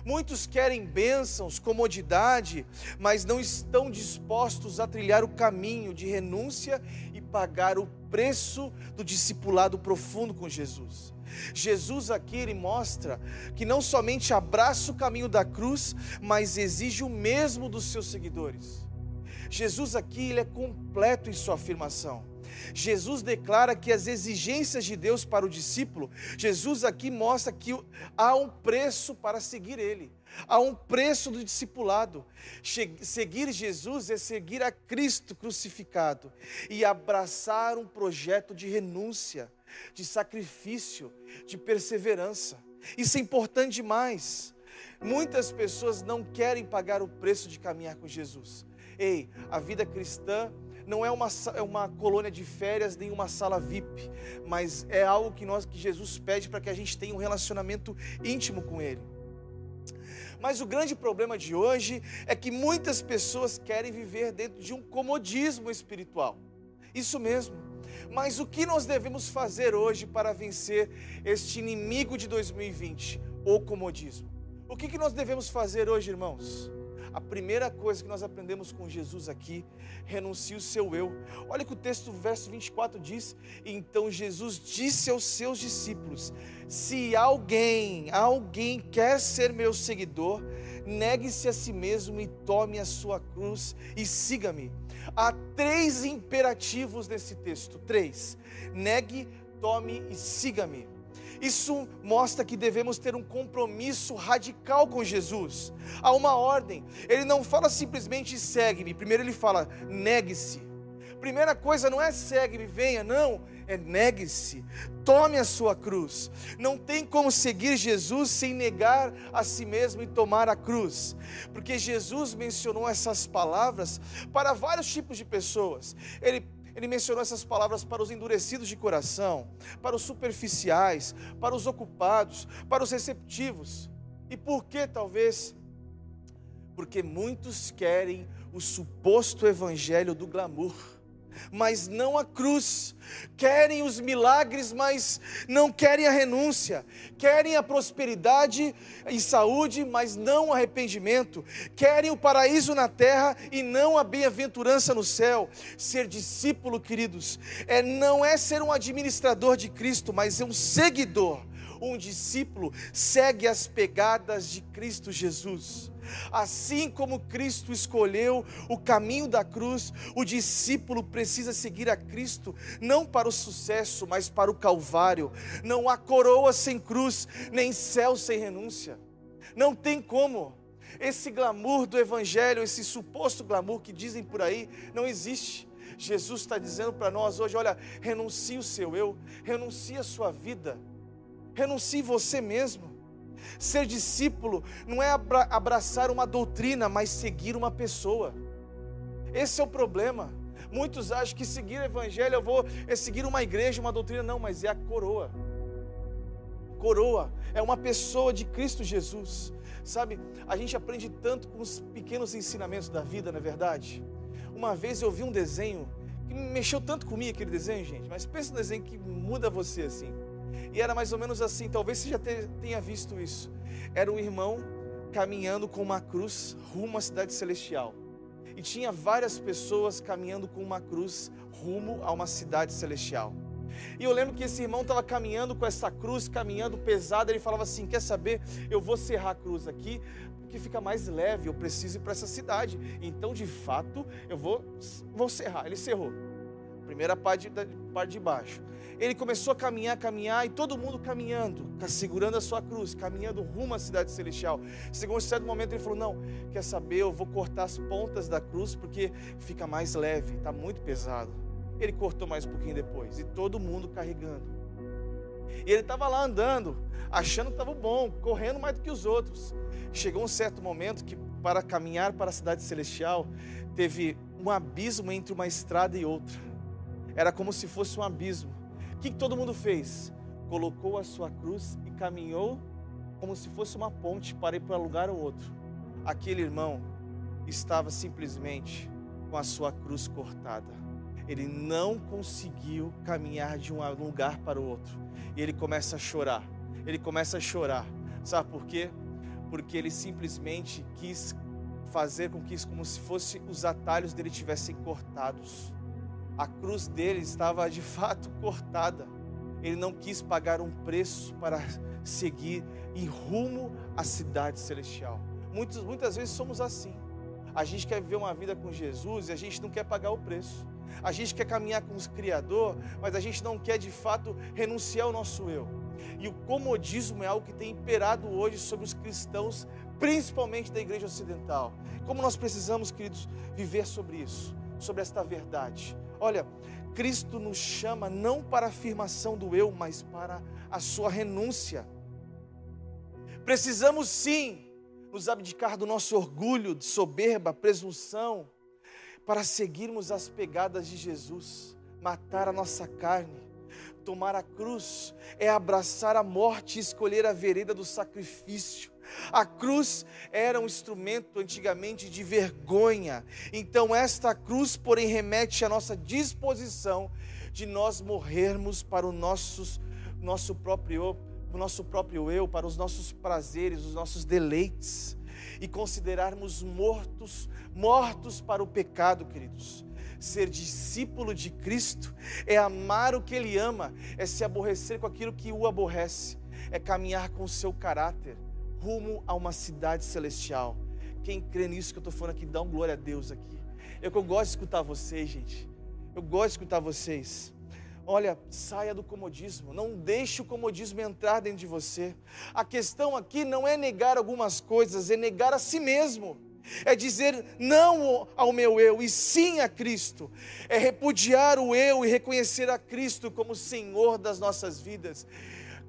Muitos querem bênçãos, comodidade, mas não estão dispostos a trilhar o caminho de renúncia e pagar o preço do discipulado profundo com Jesus. Jesus aqui ele mostra que não somente abraça o caminho da cruz, mas exige o mesmo dos seus seguidores. Jesus aqui ele é completo em sua afirmação. Jesus declara que as exigências de Deus para o discípulo, Jesus aqui mostra que há um preço para seguir Ele, há um preço do discipulado. Seguir Jesus é seguir a Cristo crucificado e abraçar um projeto de renúncia, de sacrifício, de perseverança. Isso é importante demais. Muitas pessoas não querem pagar o preço de caminhar com Jesus. Ei, a vida cristã não é uma, é uma colônia de férias nem uma sala VIP, mas é algo que, nós, que Jesus pede para que a gente tenha um relacionamento íntimo com Ele. Mas o grande problema de hoje é que muitas pessoas querem viver dentro de um comodismo espiritual. Isso mesmo. Mas o que nós devemos fazer hoje para vencer este inimigo de 2020, o comodismo? O que, que nós devemos fazer hoje, irmãos? A primeira coisa que nós aprendemos com Jesus aqui, renuncie o seu eu. Olha que o texto, verso 24 diz: Então Jesus disse aos seus discípulos: Se alguém, alguém quer ser meu seguidor, negue-se a si mesmo e tome a sua cruz e siga-me. Há três imperativos nesse texto: três. Negue, tome e siga-me. Isso mostra que devemos ter um compromisso radical com Jesus. Há uma ordem. Ele não fala simplesmente segue-me. Primeiro ele fala negue-se. Primeira coisa não é segue-me, venha, não, é negue-se. Tome a sua cruz. Não tem como seguir Jesus sem negar a si mesmo e tomar a cruz. Porque Jesus mencionou essas palavras para vários tipos de pessoas. Ele ele mencionou essas palavras para os endurecidos de coração, para os superficiais, para os ocupados, para os receptivos. E por que talvez? Porque muitos querem o suposto evangelho do glamour mas não a cruz. Querem os milagres, mas não querem a renúncia. Querem a prosperidade e saúde, mas não o arrependimento. Querem o paraíso na terra e não a bem-aventurança no céu. Ser discípulo, queridos, é não é ser um administrador de Cristo, mas é um seguidor. Um discípulo segue as pegadas de Cristo Jesus. Assim como Cristo escolheu o caminho da cruz, o discípulo precisa seguir a Cristo, não para o sucesso, mas para o Calvário. Não há coroa sem cruz, nem céu sem renúncia. Não tem como. Esse glamour do Evangelho, esse suposto glamour que dizem por aí, não existe. Jesus está dizendo para nós hoje: olha, renuncie o seu eu, renuncie a sua vida Renuncie você mesmo. Ser discípulo não é abra abraçar uma doutrina, mas seguir uma pessoa. Esse é o problema. Muitos acham que seguir o evangelho eu vou é seguir uma igreja, uma doutrina, não, mas é a coroa. Coroa é uma pessoa de Cristo Jesus. Sabe, a gente aprende tanto com os pequenos ensinamentos da vida, não é verdade? Uma vez eu vi um desenho que mexeu tanto comigo aquele desenho, gente, mas pensa no desenho que muda você assim. E era mais ou menos assim, talvez você já tenha visto isso. Era um irmão caminhando com uma cruz rumo à cidade celestial. E tinha várias pessoas caminhando com uma cruz rumo a uma cidade celestial. E eu lembro que esse irmão estava caminhando com essa cruz, caminhando pesada. Ele falava assim: Quer saber? Eu vou serrar a cruz aqui, porque fica mais leve. Eu preciso ir para essa cidade. Então, de fato, eu vou, vou serrar. Ele cerrou. Primeira parte, da, parte de baixo. Ele começou a caminhar, caminhar, e todo mundo caminhando, segurando a sua cruz, caminhando rumo à cidade celestial. Chegou um certo momento, ele falou: Não, quer saber? Eu vou cortar as pontas da cruz, porque fica mais leve, está muito pesado. Ele cortou mais um pouquinho depois, e todo mundo carregando. E ele estava lá andando, achando que estava bom, correndo mais do que os outros. Chegou um certo momento que, para caminhar para a cidade celestial, teve um abismo entre uma estrada e outra. Era como se fosse um abismo. O que, que todo mundo fez? Colocou a sua cruz e caminhou como se fosse uma ponte para ir para um lugar ou outro. Aquele irmão estava simplesmente com a sua cruz cortada ele não conseguiu caminhar de um lugar para o outro. E ele começa a chorar. Ele começa a chorar. Sabe por quê? Porque ele simplesmente quis fazer com que como se fosse os atalhos dele tivessem cortados. A cruz dele estava de fato cortada. Ele não quis pagar um preço para seguir em rumo à cidade celestial. Muitas, muitas vezes somos assim. A gente quer viver uma vida com Jesus e a gente não quer pagar o preço. A gente quer caminhar com o Criador, mas a gente não quer de fato renunciar ao nosso eu. E o comodismo é algo que tem imperado hoje sobre os cristãos, principalmente da igreja ocidental. Como nós precisamos, queridos, viver sobre isso, sobre esta verdade. Olha, Cristo nos chama não para a afirmação do eu, mas para a sua renúncia. Precisamos sim nos abdicar do nosso orgulho, de soberba, presunção, para seguirmos as pegadas de Jesus, matar a nossa carne, tomar a cruz, é abraçar a morte e escolher a vereda do sacrifício. A cruz era um instrumento antigamente de vergonha, então esta cruz, porém, remete à nossa disposição de nós morrermos para o nosso, nosso próprio o nosso próprio eu, para os nossos prazeres, os nossos deleites. E considerarmos mortos, mortos para o pecado, queridos. Ser discípulo de Cristo é amar o que Ele ama, é se aborrecer com aquilo que o aborrece, é caminhar com o seu caráter rumo a uma cidade celestial. Quem crê nisso que eu estou falando aqui, dá um glória a Deus aqui. Eu que eu gosto de escutar vocês, gente. Eu gosto de escutar vocês. Olha, saia do comodismo, não deixe o comodismo entrar dentro de você. A questão aqui não é negar algumas coisas, é negar a si mesmo. É dizer não ao meu eu e sim a Cristo. É repudiar o eu e reconhecer a Cristo como Senhor das nossas vidas.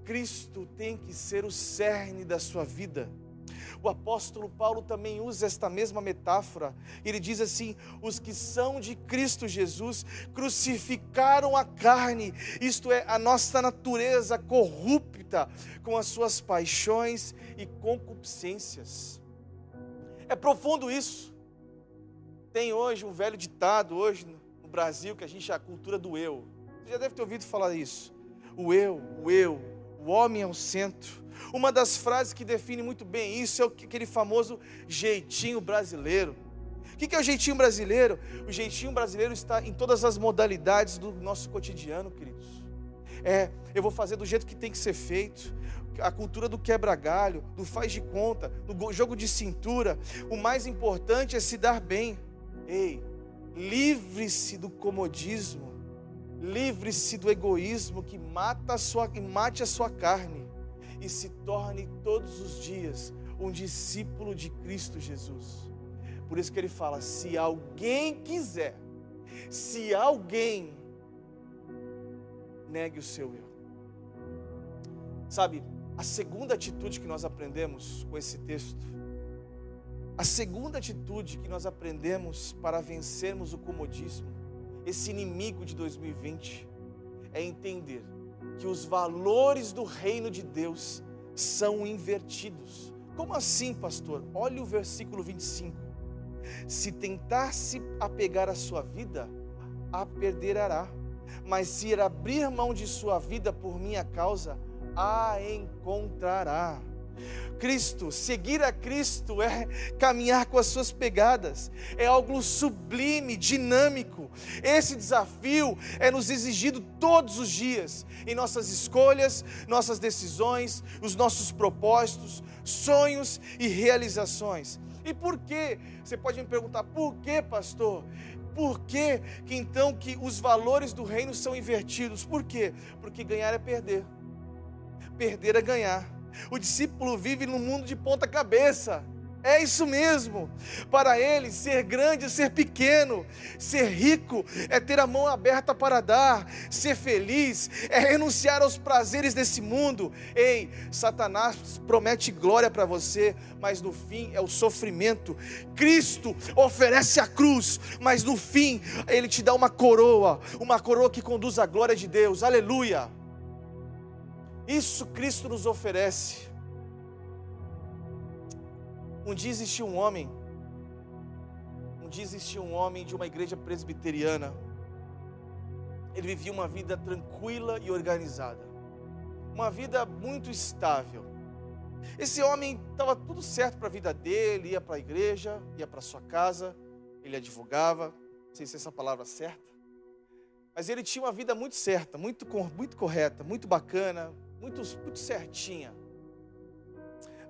Cristo tem que ser o cerne da sua vida. O apóstolo Paulo também usa esta mesma metáfora. Ele diz assim: os que são de Cristo Jesus crucificaram a carne, isto é, a nossa natureza corrupta, com as suas paixões e concupiscências. É profundo isso. Tem hoje um velho ditado hoje no Brasil que a gente é a cultura do eu. Você já deve ter ouvido falar isso. O eu, o eu, o homem é o centro. Uma das frases que define muito bem isso é aquele famoso jeitinho brasileiro. O que é o jeitinho brasileiro? O jeitinho brasileiro está em todas as modalidades do nosso cotidiano, queridos. É, eu vou fazer do jeito que tem que ser feito. A cultura do quebra-galho, do faz de conta, do jogo de cintura. O mais importante é se dar bem. Ei, livre-se do comodismo. Livre-se do egoísmo que mata a sua, mate a sua carne e se torne todos os dias um discípulo de Cristo Jesus. Por isso que ele fala: se alguém quiser, se alguém negue o seu eu. Sabe, a segunda atitude que nós aprendemos com esse texto, a segunda atitude que nós aprendemos para vencermos o comodismo, esse inimigo de 2020, é entender que os valores do reino de Deus são invertidos. Como assim, pastor? Olhe o versículo 25. Se tentar se apegar à sua vida, a perderá. Mas se abrir mão de sua vida por minha causa, a encontrará. Cristo, seguir a Cristo é caminhar com as suas pegadas, é algo sublime, dinâmico. Esse desafio é nos exigido todos os dias, em nossas escolhas, nossas decisões, os nossos propósitos, sonhos e realizações. E por quê? Você pode me perguntar, por que, pastor? Por que, que então que os valores do reino são invertidos? Por quê? Porque ganhar é perder. Perder é ganhar. O discípulo vive num mundo de ponta cabeça. É isso mesmo. Para ele, ser grande é ser pequeno, ser rico é ter a mão aberta para dar, ser feliz é renunciar aos prazeres desse mundo. Ei, Satanás promete glória para você, mas no fim é o sofrimento. Cristo oferece a cruz, mas no fim ele te dá uma coroa, uma coroa que conduz à glória de Deus. Aleluia. Isso Cristo nos oferece. Um dia existiu um homem, um dia existiu um homem de uma igreja presbiteriana. Ele vivia uma vida tranquila e organizada, uma vida muito estável. Esse homem estava tudo certo para a vida dele, ia para a igreja, ia para sua casa, ele advogava, não sei se é essa palavra certa, mas ele tinha uma vida muito certa, muito, muito correta, muito bacana, muito, muito certinha.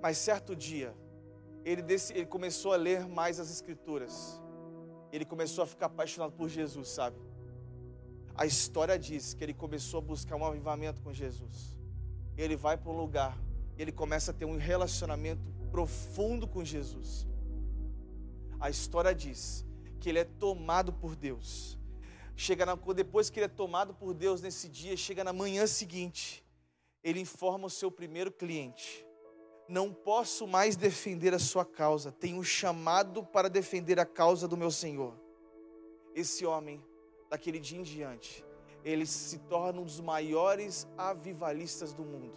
Mas certo dia, ele, desse, ele começou a ler mais as Escrituras. Ele começou a ficar apaixonado por Jesus, sabe? A história diz que ele começou a buscar um avivamento com Jesus. Ele vai para um lugar, ele começa a ter um relacionamento profundo com Jesus. A história diz que ele é tomado por Deus. Chega na, depois que ele é tomado por Deus nesse dia, chega na manhã seguinte, ele informa o seu primeiro cliente: Não posso mais defender a sua causa, tenho chamado para defender a causa do meu Senhor. Esse homem, daquele dia em diante, ele se torna um dos maiores avivalistas do mundo,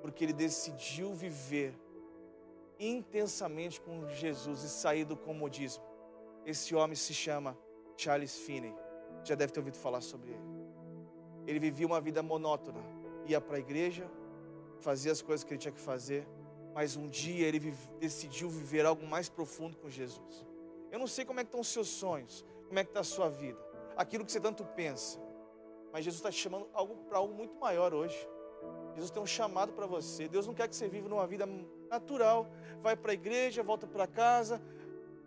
porque ele decidiu viver intensamente com Jesus e sair do comodismo. Esse homem se chama Charles Finney. Já deve ter ouvido falar sobre ele. Ele vivia uma vida monótona ia para a igreja, fazia as coisas que ele tinha que fazer, mas um dia ele vive, decidiu viver algo mais profundo com Jesus. Eu não sei como é que estão os seus sonhos, como é que está a sua vida, aquilo que você tanto pensa, mas Jesus está te chamando para algo muito maior hoje. Jesus tem um chamado para você. Deus não quer que você viva numa vida natural. Vai para a igreja, volta para casa,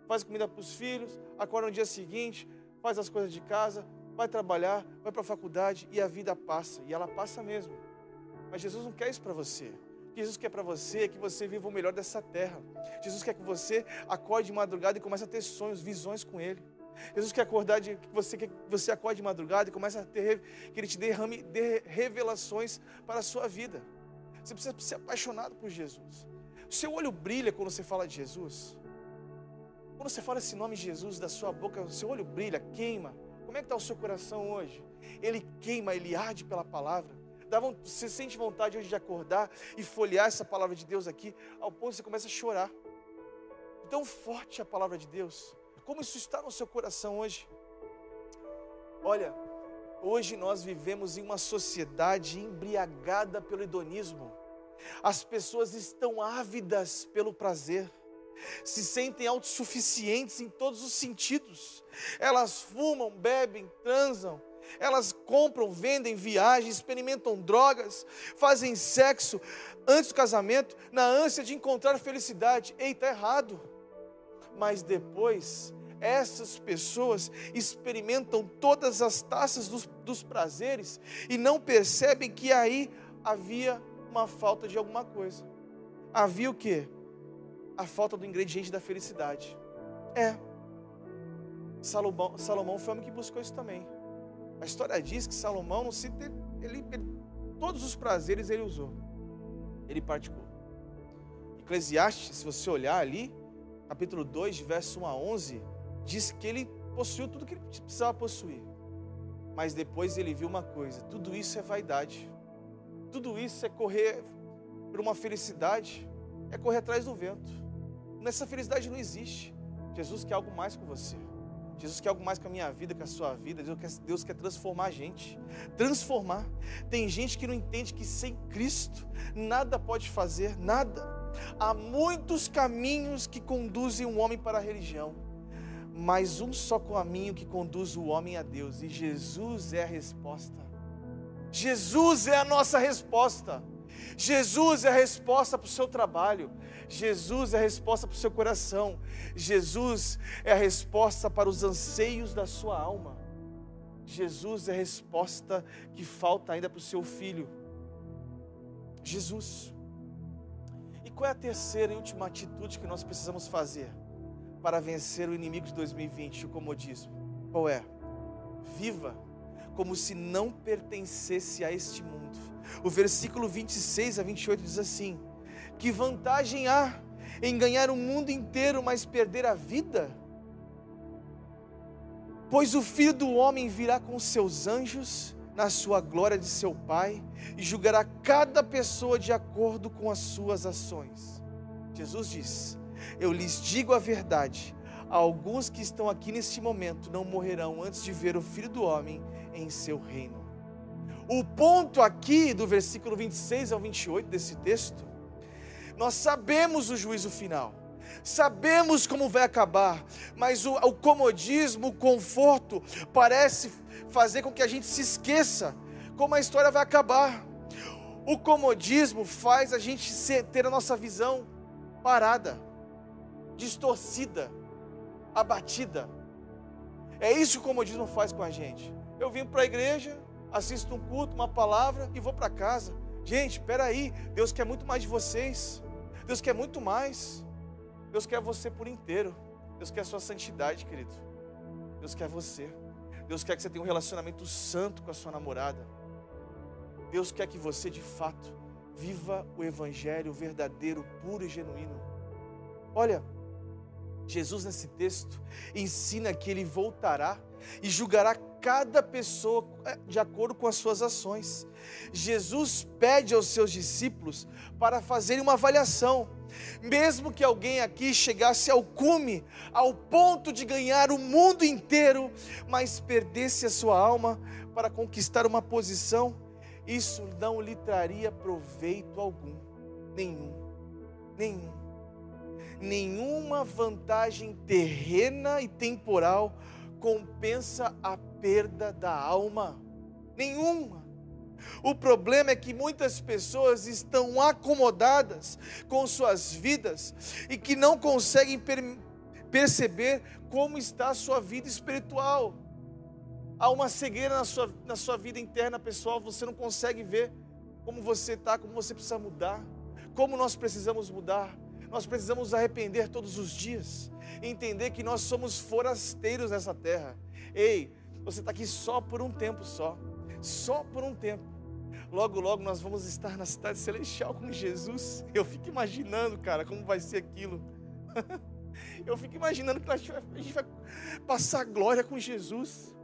faz comida para os filhos, acorda no dia seguinte, faz as coisas de casa, vai trabalhar, vai para a faculdade e a vida passa. E ela passa mesmo. Mas Jesus não quer isso para você. Jesus quer para você é que você viva o melhor dessa terra. Jesus quer que você acorde de madrugada e comece a ter sonhos, visões com Ele. Jesus quer acordar de que você que você acorde de madrugada e comece a ter que Ele te derrame dê revelações para a sua vida. Você precisa ser apaixonado por Jesus. O seu olho brilha quando você fala de Jesus. Quando você fala esse nome Jesus da sua boca, o seu olho brilha, queima. Como é que está o seu coração hoje? Ele queima, ele arde pela palavra. Dá, você sente vontade hoje de acordar e folhear essa palavra de Deus aqui, ao ponto que você começa a chorar. Tão forte a palavra de Deus. Como isso está no seu coração hoje? Olha, hoje nós vivemos em uma sociedade embriagada pelo hedonismo. As pessoas estão ávidas pelo prazer se sentem autossuficientes em todos os sentidos. Elas fumam, bebem, transam, elas compram, vendem, viagem, experimentam drogas, fazem sexo antes do casamento, na ânsia de encontrar felicidade. Ei, está errado. Mas depois, essas pessoas experimentam todas as taças dos, dos prazeres e não percebem que aí havia uma falta de alguma coisa. Havia o que? A falta do ingrediente da felicidade. É. Salomão, Salomão foi o homem que buscou isso também. A história diz que Salomão não se ele, ele, todos os prazeres ele usou. Ele praticou. Eclesiastes, se você olhar ali, capítulo 2, de verso 1 a 11, diz que ele possuiu tudo que ele precisava possuir. Mas depois ele viu uma coisa: tudo isso é vaidade. Tudo isso é correr por uma felicidade, é correr atrás do vento. Nessa felicidade não existe. Jesus quer algo mais com você. Jesus quer algo mais com a minha vida, com a sua vida. Deus quer, Deus quer transformar a gente. Transformar. Tem gente que não entende que sem Cristo nada pode fazer, nada. Há muitos caminhos que conduzem um homem para a religião, mas um só caminho que conduz o homem a Deus, e Jesus é a resposta. Jesus é a nossa resposta. Jesus é a resposta para o seu trabalho. Jesus é a resposta para o seu coração. Jesus é a resposta para os anseios da sua alma. Jesus é a resposta que falta ainda para o seu filho. Jesus. E qual é a terceira e última atitude que nós precisamos fazer para vencer o inimigo de 2020, o comodismo? Qual é? Viva como se não pertencesse a este mundo. O versículo 26 a 28 diz assim: Que vantagem há em ganhar o mundo inteiro, mas perder a vida? Pois o filho do homem virá com seus anjos na sua glória de seu Pai e julgará cada pessoa de acordo com as suas ações. Jesus diz: Eu lhes digo a verdade. Alguns que estão aqui neste momento não morrerão antes de ver o Filho do Homem em seu reino. O ponto aqui do versículo 26 ao 28 desse texto, nós sabemos o juízo final, sabemos como vai acabar, mas o, o comodismo, o conforto, parece fazer com que a gente se esqueça como a história vai acabar. O comodismo faz a gente ter a nossa visão parada, distorcida, abatida. É isso que o comodismo faz com a gente. Eu vim para a igreja, assisto um culto, uma palavra e vou para casa. Gente, espera aí, Deus quer muito mais de vocês. Deus quer muito mais. Deus quer você por inteiro. Deus quer a sua santidade, querido. Deus quer você. Deus quer que você tenha um relacionamento santo com a sua namorada. Deus quer que você, de fato, viva o evangelho verdadeiro, puro e genuíno. Olha, Jesus nesse texto ensina que ele voltará e julgará cada pessoa é, de acordo com as suas ações. Jesus pede aos seus discípulos para fazerem uma avaliação. Mesmo que alguém aqui chegasse ao cume, ao ponto de ganhar o mundo inteiro, mas perdesse a sua alma para conquistar uma posição, isso não lhe traria proveito algum, nenhum, nenhum. Nenhuma vantagem terrena e temporal compensa a perda da alma. Nenhuma. O problema é que muitas pessoas estão acomodadas com suas vidas e que não conseguem per perceber como está a sua vida espiritual. Há uma cegueira na sua, na sua vida interna pessoal, você não consegue ver como você está, como você precisa mudar, como nós precisamos mudar. Nós precisamos arrepender todos os dias, entender que nós somos forasteiros nessa terra. Ei, você está aqui só por um tempo só, só por um tempo. Logo, logo nós vamos estar na cidade celestial com Jesus. Eu fico imaginando, cara, como vai ser aquilo. Eu fico imaginando que a gente, vai, a gente vai passar glória com Jesus.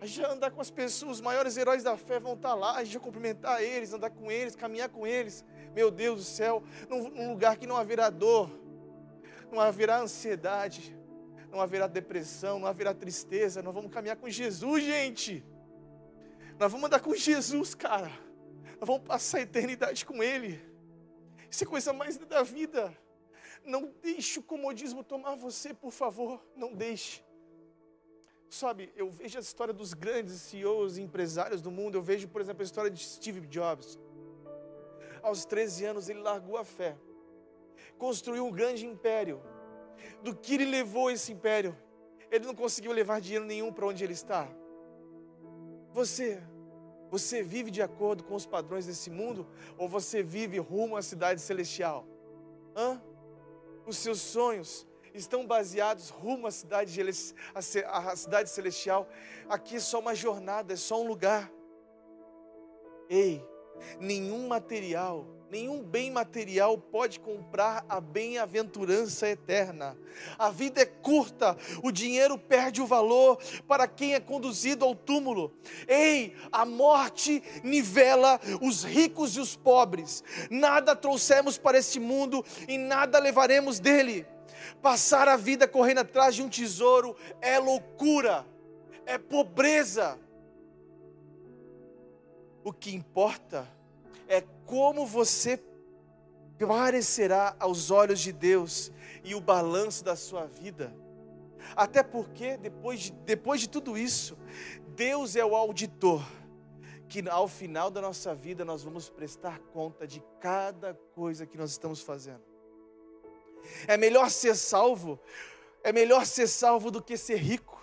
A gente vai andar com as pessoas, os maiores heróis da fé vão estar lá, a gente vai cumprimentar eles, andar com eles, caminhar com eles. Meu Deus do céu, num, num lugar que não haverá dor, não haverá ansiedade, não haverá depressão, não haverá tristeza. Nós vamos caminhar com Jesus, gente. Nós vamos andar com Jesus, cara. Nós vamos passar a eternidade com Ele. Isso é coisa mais da vida. Não deixe o comodismo tomar você, por favor. Não deixe. Sabe, eu vejo a história dos grandes CEOs e empresários do mundo. Eu vejo, por exemplo, a história de Steve Jobs. Aos 13 anos, ele largou a fé, construiu um grande império. Do que ele levou esse império? Ele não conseguiu levar dinheiro nenhum para onde ele está. Você, você vive de acordo com os padrões desse mundo ou você vive rumo à cidade celestial? Hã? Os seus sonhos estão baseados rumo à cidade, à cidade celestial. Aqui é só uma jornada, é só um lugar. Ei, nenhum material, nenhum bem material pode comprar a bem-aventurança eterna. A vida é curta, o dinheiro perde o valor para quem é conduzido ao túmulo. Ei, a morte nivela os ricos e os pobres. Nada trouxemos para este mundo e nada levaremos dele. Passar a vida correndo atrás de um tesouro é loucura, é pobreza. O que importa é como você parecerá aos olhos de Deus e o balanço da sua vida. Até porque, depois de, depois de tudo isso, Deus é o auditor, que ao final da nossa vida nós vamos prestar conta de cada coisa que nós estamos fazendo. É melhor ser salvo, é melhor ser salvo do que ser rico.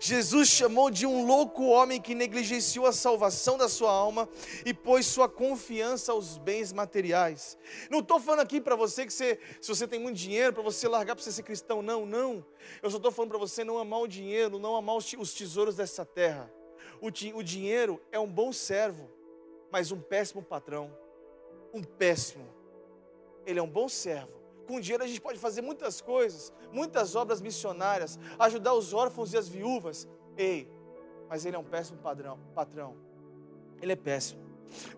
Jesus chamou de um louco homem que negligenciou a salvação da sua alma e pôs sua confiança aos bens materiais. Não estou falando aqui para você que você, se você tem muito dinheiro, para você largar para você ser cristão. Não, não. Eu só estou falando para você não amar o dinheiro, não amar os tesouros dessa terra. O, o dinheiro é um bom servo, mas um péssimo patrão. Um péssimo. Ele é um bom servo com dinheiro a gente pode fazer muitas coisas, muitas obras missionárias, ajudar os órfãos e as viúvas. Ei, mas ele é um péssimo padrão, patrão. Ele é péssimo.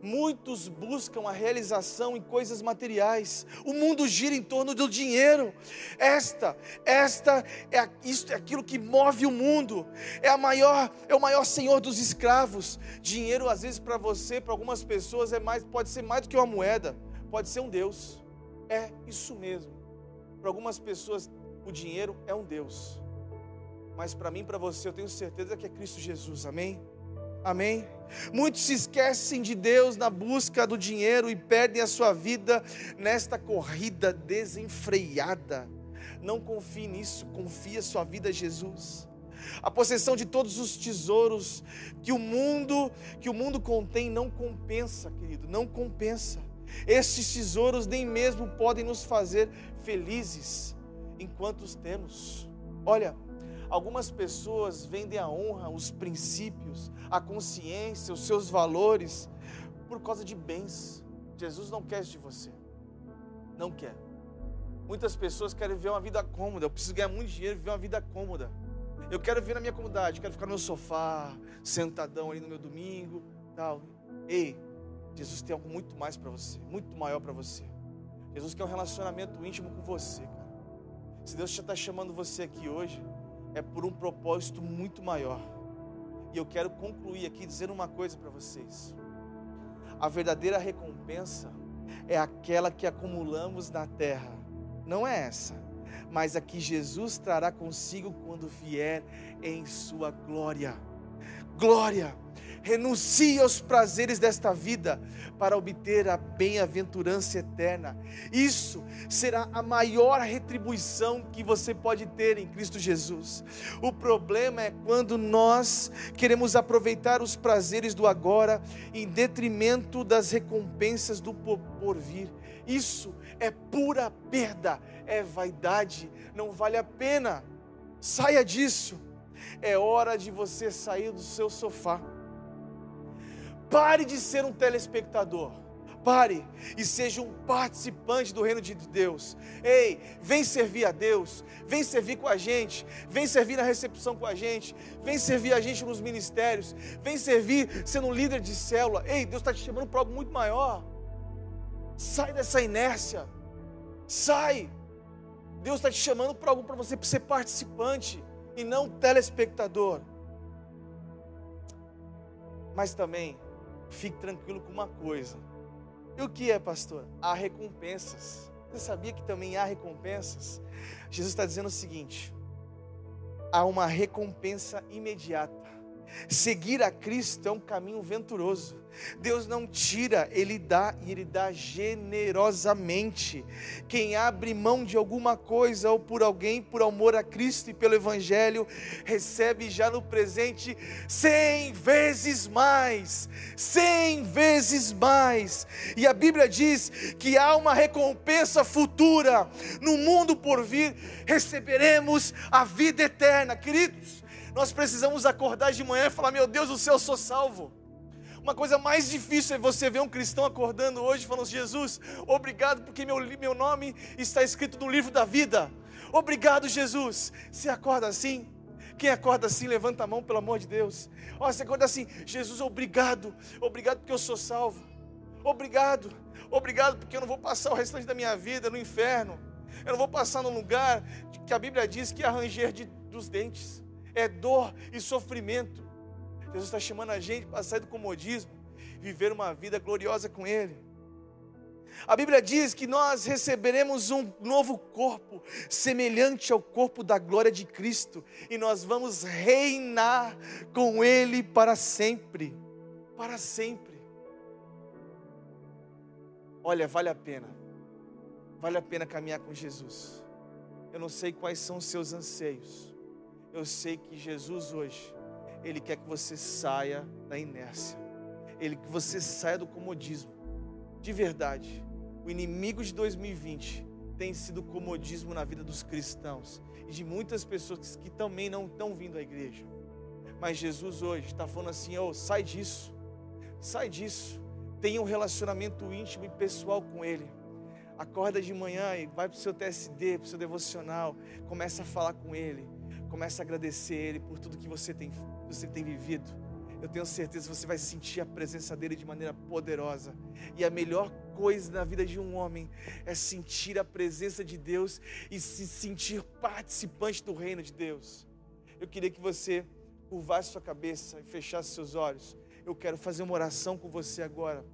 Muitos buscam a realização em coisas materiais. O mundo gira em torno do dinheiro. Esta, esta é isto é aquilo que move o mundo. É a maior, é o maior senhor dos escravos. Dinheiro às vezes para você, para algumas pessoas é mais, pode ser mais do que uma moeda, pode ser um Deus. É isso mesmo. Para algumas pessoas, o dinheiro é um Deus. Mas para mim, para você, eu tenho certeza que é Cristo Jesus. Amém? Amém? Muitos se esquecem de Deus na busca do dinheiro e perdem a sua vida nesta corrida desenfreada. Não confie nisso, confie a sua vida a Jesus. A possessão de todos os tesouros que o mundo, que o mundo contém não compensa, querido, não compensa. Estes tesouros nem mesmo podem nos fazer felizes enquanto os temos. Olha, algumas pessoas vendem a honra, os princípios, a consciência, os seus valores por causa de bens. Jesus não quer isso de você. Não quer. Muitas pessoas querem viver uma vida cômoda. Eu preciso ganhar muito dinheiro e viver uma vida cômoda. Eu quero viver na minha comunidade, quero ficar no meu sofá, sentadão ali no meu domingo, tal. Ei, Jesus tem algo muito mais para você, muito maior para você. Jesus quer um relacionamento íntimo com você, cara. Se Deus já está chamando você aqui hoje, é por um propósito muito maior. E eu quero concluir aqui dizendo uma coisa para vocês. A verdadeira recompensa é aquela que acumulamos na terra, não é essa, mas a que Jesus trará consigo quando vier em sua glória. Glória! renuncie aos prazeres desta vida para obter a bem-aventurança eterna. Isso será a maior retribuição que você pode ter em Cristo Jesus. O problema é quando nós queremos aproveitar os prazeres do agora em detrimento das recompensas do porvir. Isso é pura perda, é vaidade, não vale a pena. Saia disso. É hora de você sair do seu sofá Pare de ser um telespectador. Pare e seja um participante do reino de Deus. Ei, vem servir a Deus, vem servir com a gente, vem servir na recepção com a gente, vem servir a gente nos ministérios, vem servir sendo um líder de célula. Ei, Deus está te chamando para algo muito maior. Sai dessa inércia, sai. Deus está te chamando para algo para você ser participante e não telespectador. Mas também fique tranquilo com uma coisa. E o que é, pastor? Há recompensas. Você sabia que também há recompensas? Jesus está dizendo o seguinte: há uma recompensa imediata. Seguir a Cristo é um caminho venturoso. Deus não tira, Ele dá e Ele dá generosamente. Quem abre mão de alguma coisa ou por alguém, por amor a Cristo e pelo Evangelho, recebe já no presente cem vezes mais. Cem vezes mais. E a Bíblia diz que há uma recompensa futura. No mundo por vir, receberemos a vida eterna. Queridos, nós precisamos acordar de manhã e falar: Meu Deus, o céu, eu sou salvo Uma coisa mais difícil é você ver um cristão acordando hoje falando: Jesus, obrigado porque meu, meu nome está escrito no livro da vida. Obrigado, Jesus. Você acorda assim? Quem acorda assim, levanta a mão, pelo amor de Deus. Ó, você acorda assim: Jesus, obrigado. Obrigado porque eu sou salvo. Obrigado. Obrigado porque eu não vou passar o restante da minha vida no inferno. Eu não vou passar num lugar que a Bíblia diz que é ranger de, dos dentes. É dor e sofrimento. Jesus está chamando a gente para sair do comodismo, viver uma vida gloriosa com Ele. A Bíblia diz que nós receberemos um novo corpo, semelhante ao corpo da glória de Cristo, e nós vamos reinar com Ele para sempre. Para sempre. Olha, vale a pena, vale a pena caminhar com Jesus. Eu não sei quais são os seus anseios, eu sei que Jesus hoje, Ele quer que você saia da inércia, Ele que você saia do comodismo, de verdade. O inimigo de 2020 tem sido o comodismo na vida dos cristãos e de muitas pessoas que também não estão vindo à igreja. Mas Jesus hoje está falando assim: oh, sai disso, sai disso, tenha um relacionamento íntimo e pessoal com Ele. Acorda de manhã e vai para o seu TSD, para o seu devocional, começa a falar com Ele, começa a agradecer Ele por tudo que você tem, você tem vivido. Eu tenho certeza que você vai sentir a presença dele de maneira poderosa. E a melhor coisa na vida de um homem é sentir a presença de Deus e se sentir participante do reino de Deus. Eu queria que você curvasse sua cabeça e fechasse seus olhos. Eu quero fazer uma oração com você agora.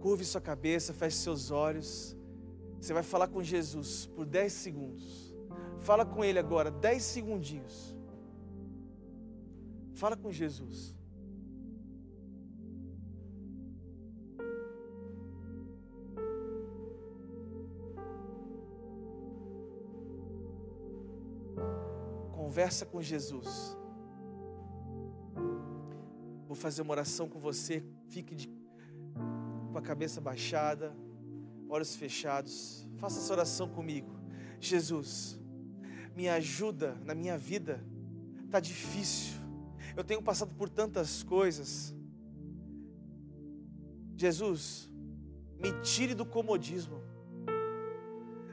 Curve sua cabeça, feche seus olhos. Você vai falar com Jesus por 10 segundos. Fala com Ele agora, 10 segundinhos. Fala com Jesus. Conversa com Jesus. Vou fazer uma oração com você. Fique de, com a cabeça baixada olhos fechados, faça essa oração comigo. Jesus, me ajuda na minha vida, está difícil, eu tenho passado por tantas coisas. Jesus, me tire do comodismo,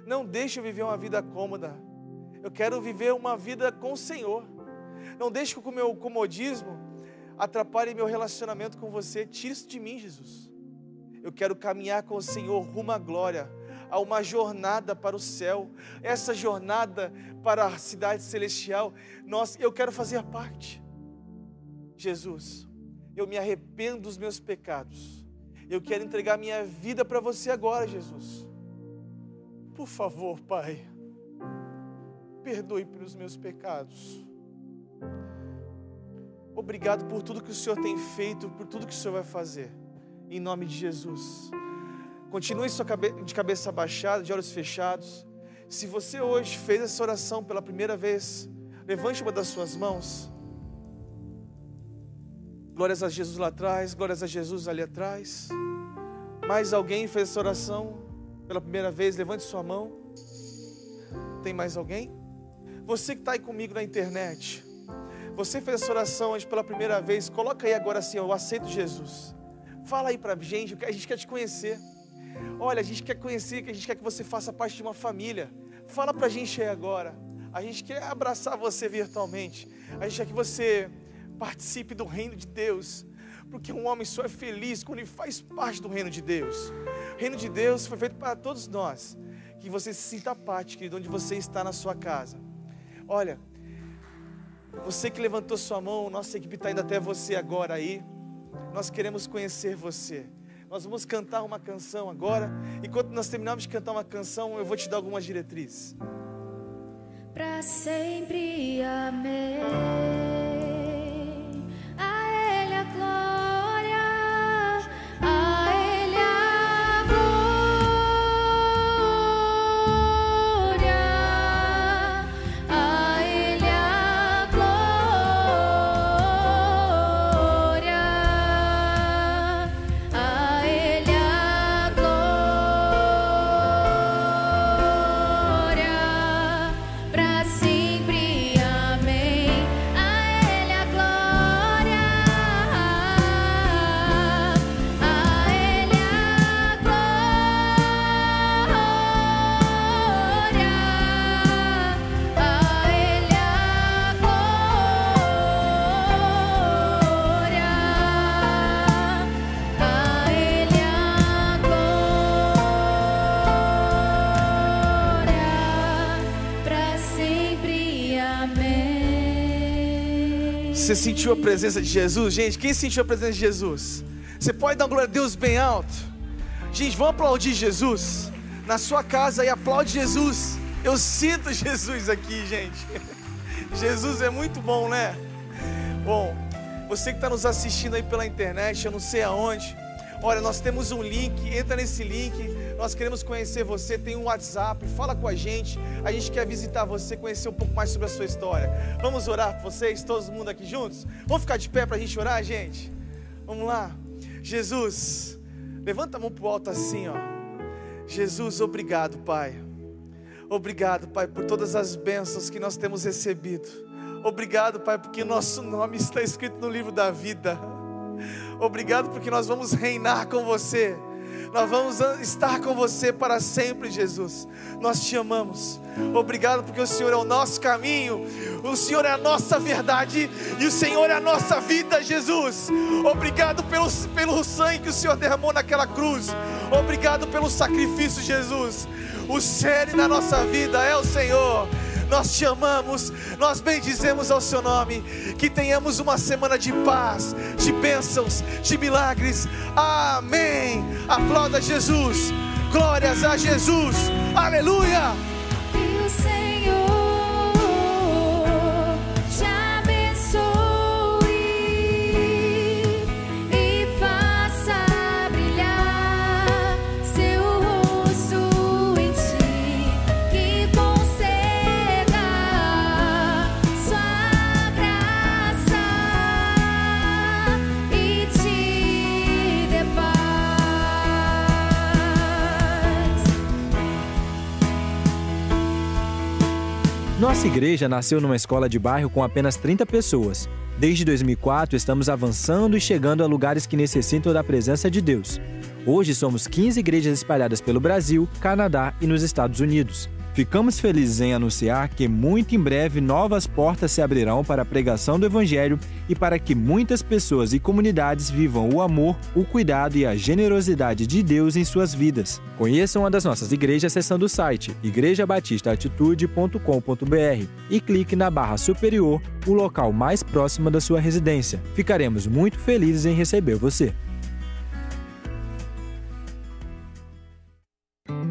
não deixe eu viver uma vida cômoda, eu quero viver uma vida com o Senhor, não deixe que o meu comodismo atrapalhe meu relacionamento com você, tire isso de mim, Jesus. Eu quero caminhar com o Senhor rumo à glória, a uma jornada para o céu. Essa jornada para a cidade celestial, nós, eu quero fazer parte. Jesus, eu me arrependo dos meus pecados. Eu quero entregar minha vida para você agora, Jesus. Por favor, Pai, perdoe pelos meus pecados. Obrigado por tudo que o Senhor tem feito, por tudo que o Senhor vai fazer em nome de Jesus. Continue de cabeça baixada, de olhos fechados. Se você hoje fez essa oração pela primeira vez, levante uma das suas mãos. Glórias a Jesus lá atrás, glórias a Jesus ali atrás. Mais alguém fez essa oração pela primeira vez? Levante sua mão. Tem mais alguém? Você que está aí comigo na internet, você fez essa oração hoje pela primeira vez, coloca aí agora assim: Eu aceito Jesus. Fala aí pra gente, a gente quer te conhecer. Olha, a gente quer conhecer, que a gente quer que você faça parte de uma família. Fala pra gente aí agora. A gente quer abraçar você virtualmente. A gente quer que você participe do reino de Deus. Porque um homem só é feliz quando ele faz parte do reino de Deus. O reino de Deus foi feito para todos nós. Que você se sinta parte, querido, onde você está na sua casa. Olha, você que levantou sua mão, nossa equipe está indo até você agora aí. Nós queremos conhecer você. Nós vamos cantar uma canção agora. Enquanto nós terminarmos de cantar uma canção, eu vou te dar algumas diretrizes. Para sempre, amém. Você sentiu a presença de Jesus? Gente, quem sentiu a presença de Jesus? Você pode dar glória a Deus bem alto? Gente, vamos aplaudir Jesus na sua casa e aplaude Jesus. Eu sinto Jesus aqui, gente. Jesus é muito bom, né? Bom, você que está nos assistindo aí pela internet, eu não sei aonde. Olha, nós temos um link, entra nesse link. Nós queremos conhecer você. Tem um WhatsApp, fala com a gente. A gente quer visitar você, conhecer um pouco mais sobre a sua história. Vamos orar por vocês, todo mundo aqui juntos? Vamos ficar de pé para a gente orar, gente? Vamos lá. Jesus, levanta a mão para o alto assim, ó. Jesus, obrigado, Pai. Obrigado, Pai, por todas as bênçãos que nós temos recebido. Obrigado, Pai, porque nosso nome está escrito no livro da vida. Obrigado porque nós vamos reinar com você. Nós vamos estar com você para sempre, Jesus. Nós te amamos. Obrigado porque o Senhor é o nosso caminho, o Senhor é a nossa verdade e o Senhor é a nossa vida, Jesus. Obrigado pelo, pelo sangue que o Senhor derramou naquela cruz. Obrigado pelo sacrifício, Jesus. O sério na nossa vida é o Senhor nós te amamos, nós bendizemos ao seu nome, que tenhamos uma semana de paz, de bênçãos, de milagres, amém. Aplauda Jesus, glórias a Jesus, aleluia. Nossa igreja nasceu numa escola de bairro com apenas 30 pessoas. Desde 2004, estamos avançando e chegando a lugares que necessitam da presença de Deus. Hoje somos 15 igrejas espalhadas pelo Brasil, Canadá e nos Estados Unidos. Ficamos felizes em anunciar que muito em breve novas portas se abrirão para a pregação do Evangelho e para que muitas pessoas e comunidades vivam o amor, o cuidado e a generosidade de Deus em suas vidas. Conheçam uma das nossas igrejas acessando o site igrejabatistaatitude.com.br e clique na barra superior, o local mais próximo da sua residência. Ficaremos muito felizes em receber você.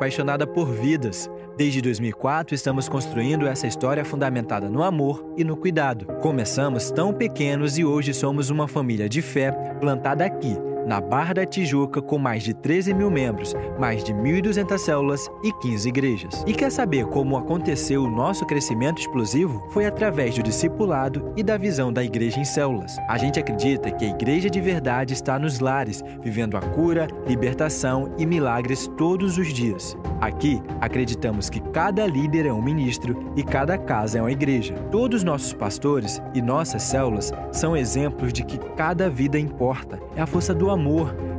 Apaixonada por vidas. Desde 2004, estamos construindo essa história fundamentada no amor e no cuidado. Começamos tão pequenos e hoje somos uma família de fé plantada aqui, na Barra da Tijuca, com mais de 13 mil membros, mais de 1.200 células e 15 igrejas. E quer saber como aconteceu o nosso crescimento explosivo? Foi através do discipulado e da visão da igreja em células. A gente acredita que a igreja de verdade está nos lares, vivendo a cura, libertação e milagres todos os dias. Aqui, acreditamos que cada líder é um ministro e cada casa é uma igreja. Todos nossos pastores e nossas células são exemplos de que cada vida importa. É a força do amor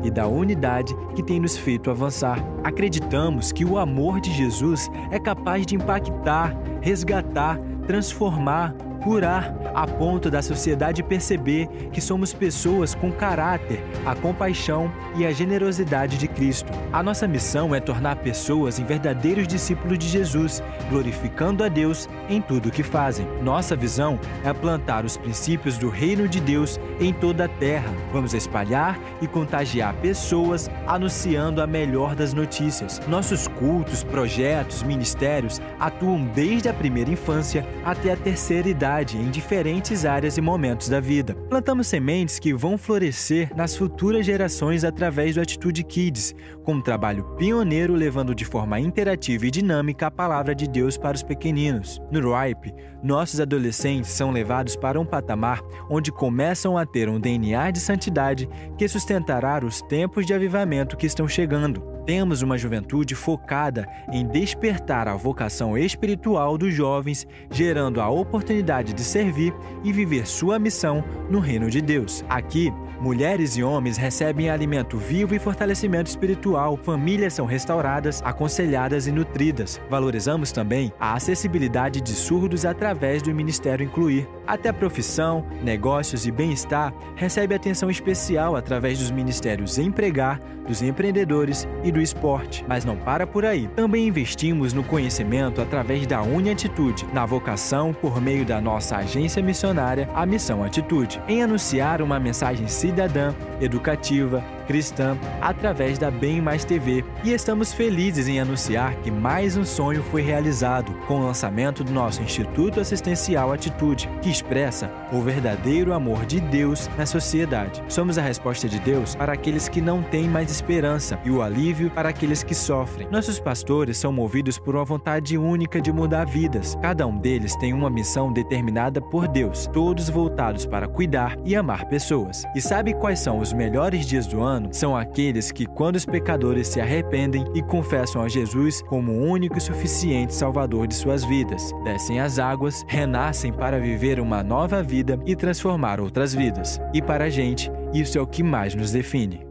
e da unidade que tem nos feito avançar. Acreditamos que o amor de Jesus é capaz de impactar, resgatar, transformar, curar, a ponto da sociedade perceber que somos pessoas com caráter, a compaixão e a generosidade de Cristo. A nossa missão é tornar pessoas em verdadeiros discípulos de Jesus, glorificando a Deus em tudo o que fazem. Nossa visão é plantar os princípios do reino de Deus em toda a terra. Vamos espalhar e contagiar pessoas anunciando a melhor das notícias. Nossos cultos, projetos, ministérios atuam desde a primeira infância até a terceira idade em diferentes áreas e momentos da vida. Plantamos sementes que vão florescer nas futuras gerações através do Atitude Kids, com um trabalho pioneiro levando de forma interativa e dinâmica a palavra de Deus para os pequeninos. No RIPE, nossos adolescentes são levados para um patamar onde começam a ter um DNA de santidade que sustentará os tempos de avivamento que estão chegando. Temos uma juventude focada em despertar a vocação espiritual dos jovens, gerando a oportunidade de servir e viver sua missão no reino de Deus. Aqui, mulheres e homens recebem alimento vivo e fortalecimento espiritual, famílias são restauradas, aconselhadas e nutridas. Valorizamos também a acessibilidade de surdos através do Ministério Incluir. Até profissão, negócios e bem-estar recebe atenção especial através dos ministérios Empregar, dos empreendedores e do esporte. Mas não para por aí. Também investimos no conhecimento através da Uniatitude, na vocação por meio da nossa agência missionária, a Missão Atitude, em anunciar uma mensagem cidadã, educativa, cristã através da Bem Mais TV e estamos felizes em anunciar que mais um sonho foi realizado com o lançamento do nosso Instituto Assistencial Atitude, que expressa o verdadeiro amor de Deus na sociedade. Somos a resposta de Deus para aqueles que não têm mais esperança e o alívio para aqueles que sofrem. Nossos pastores são movidos por uma vontade única de mudar vidas. Cada um deles tem uma missão determinada por Deus, todos voltados para cuidar e amar pessoas. E sabe quais são os melhores dias do ano? São aqueles que, quando os pecadores se arrependem e confessam a Jesus como o único e suficiente Salvador de suas vidas, descem as águas, renascem para viver uma nova vida e transformar outras vidas. E para a gente, isso é o que mais nos define.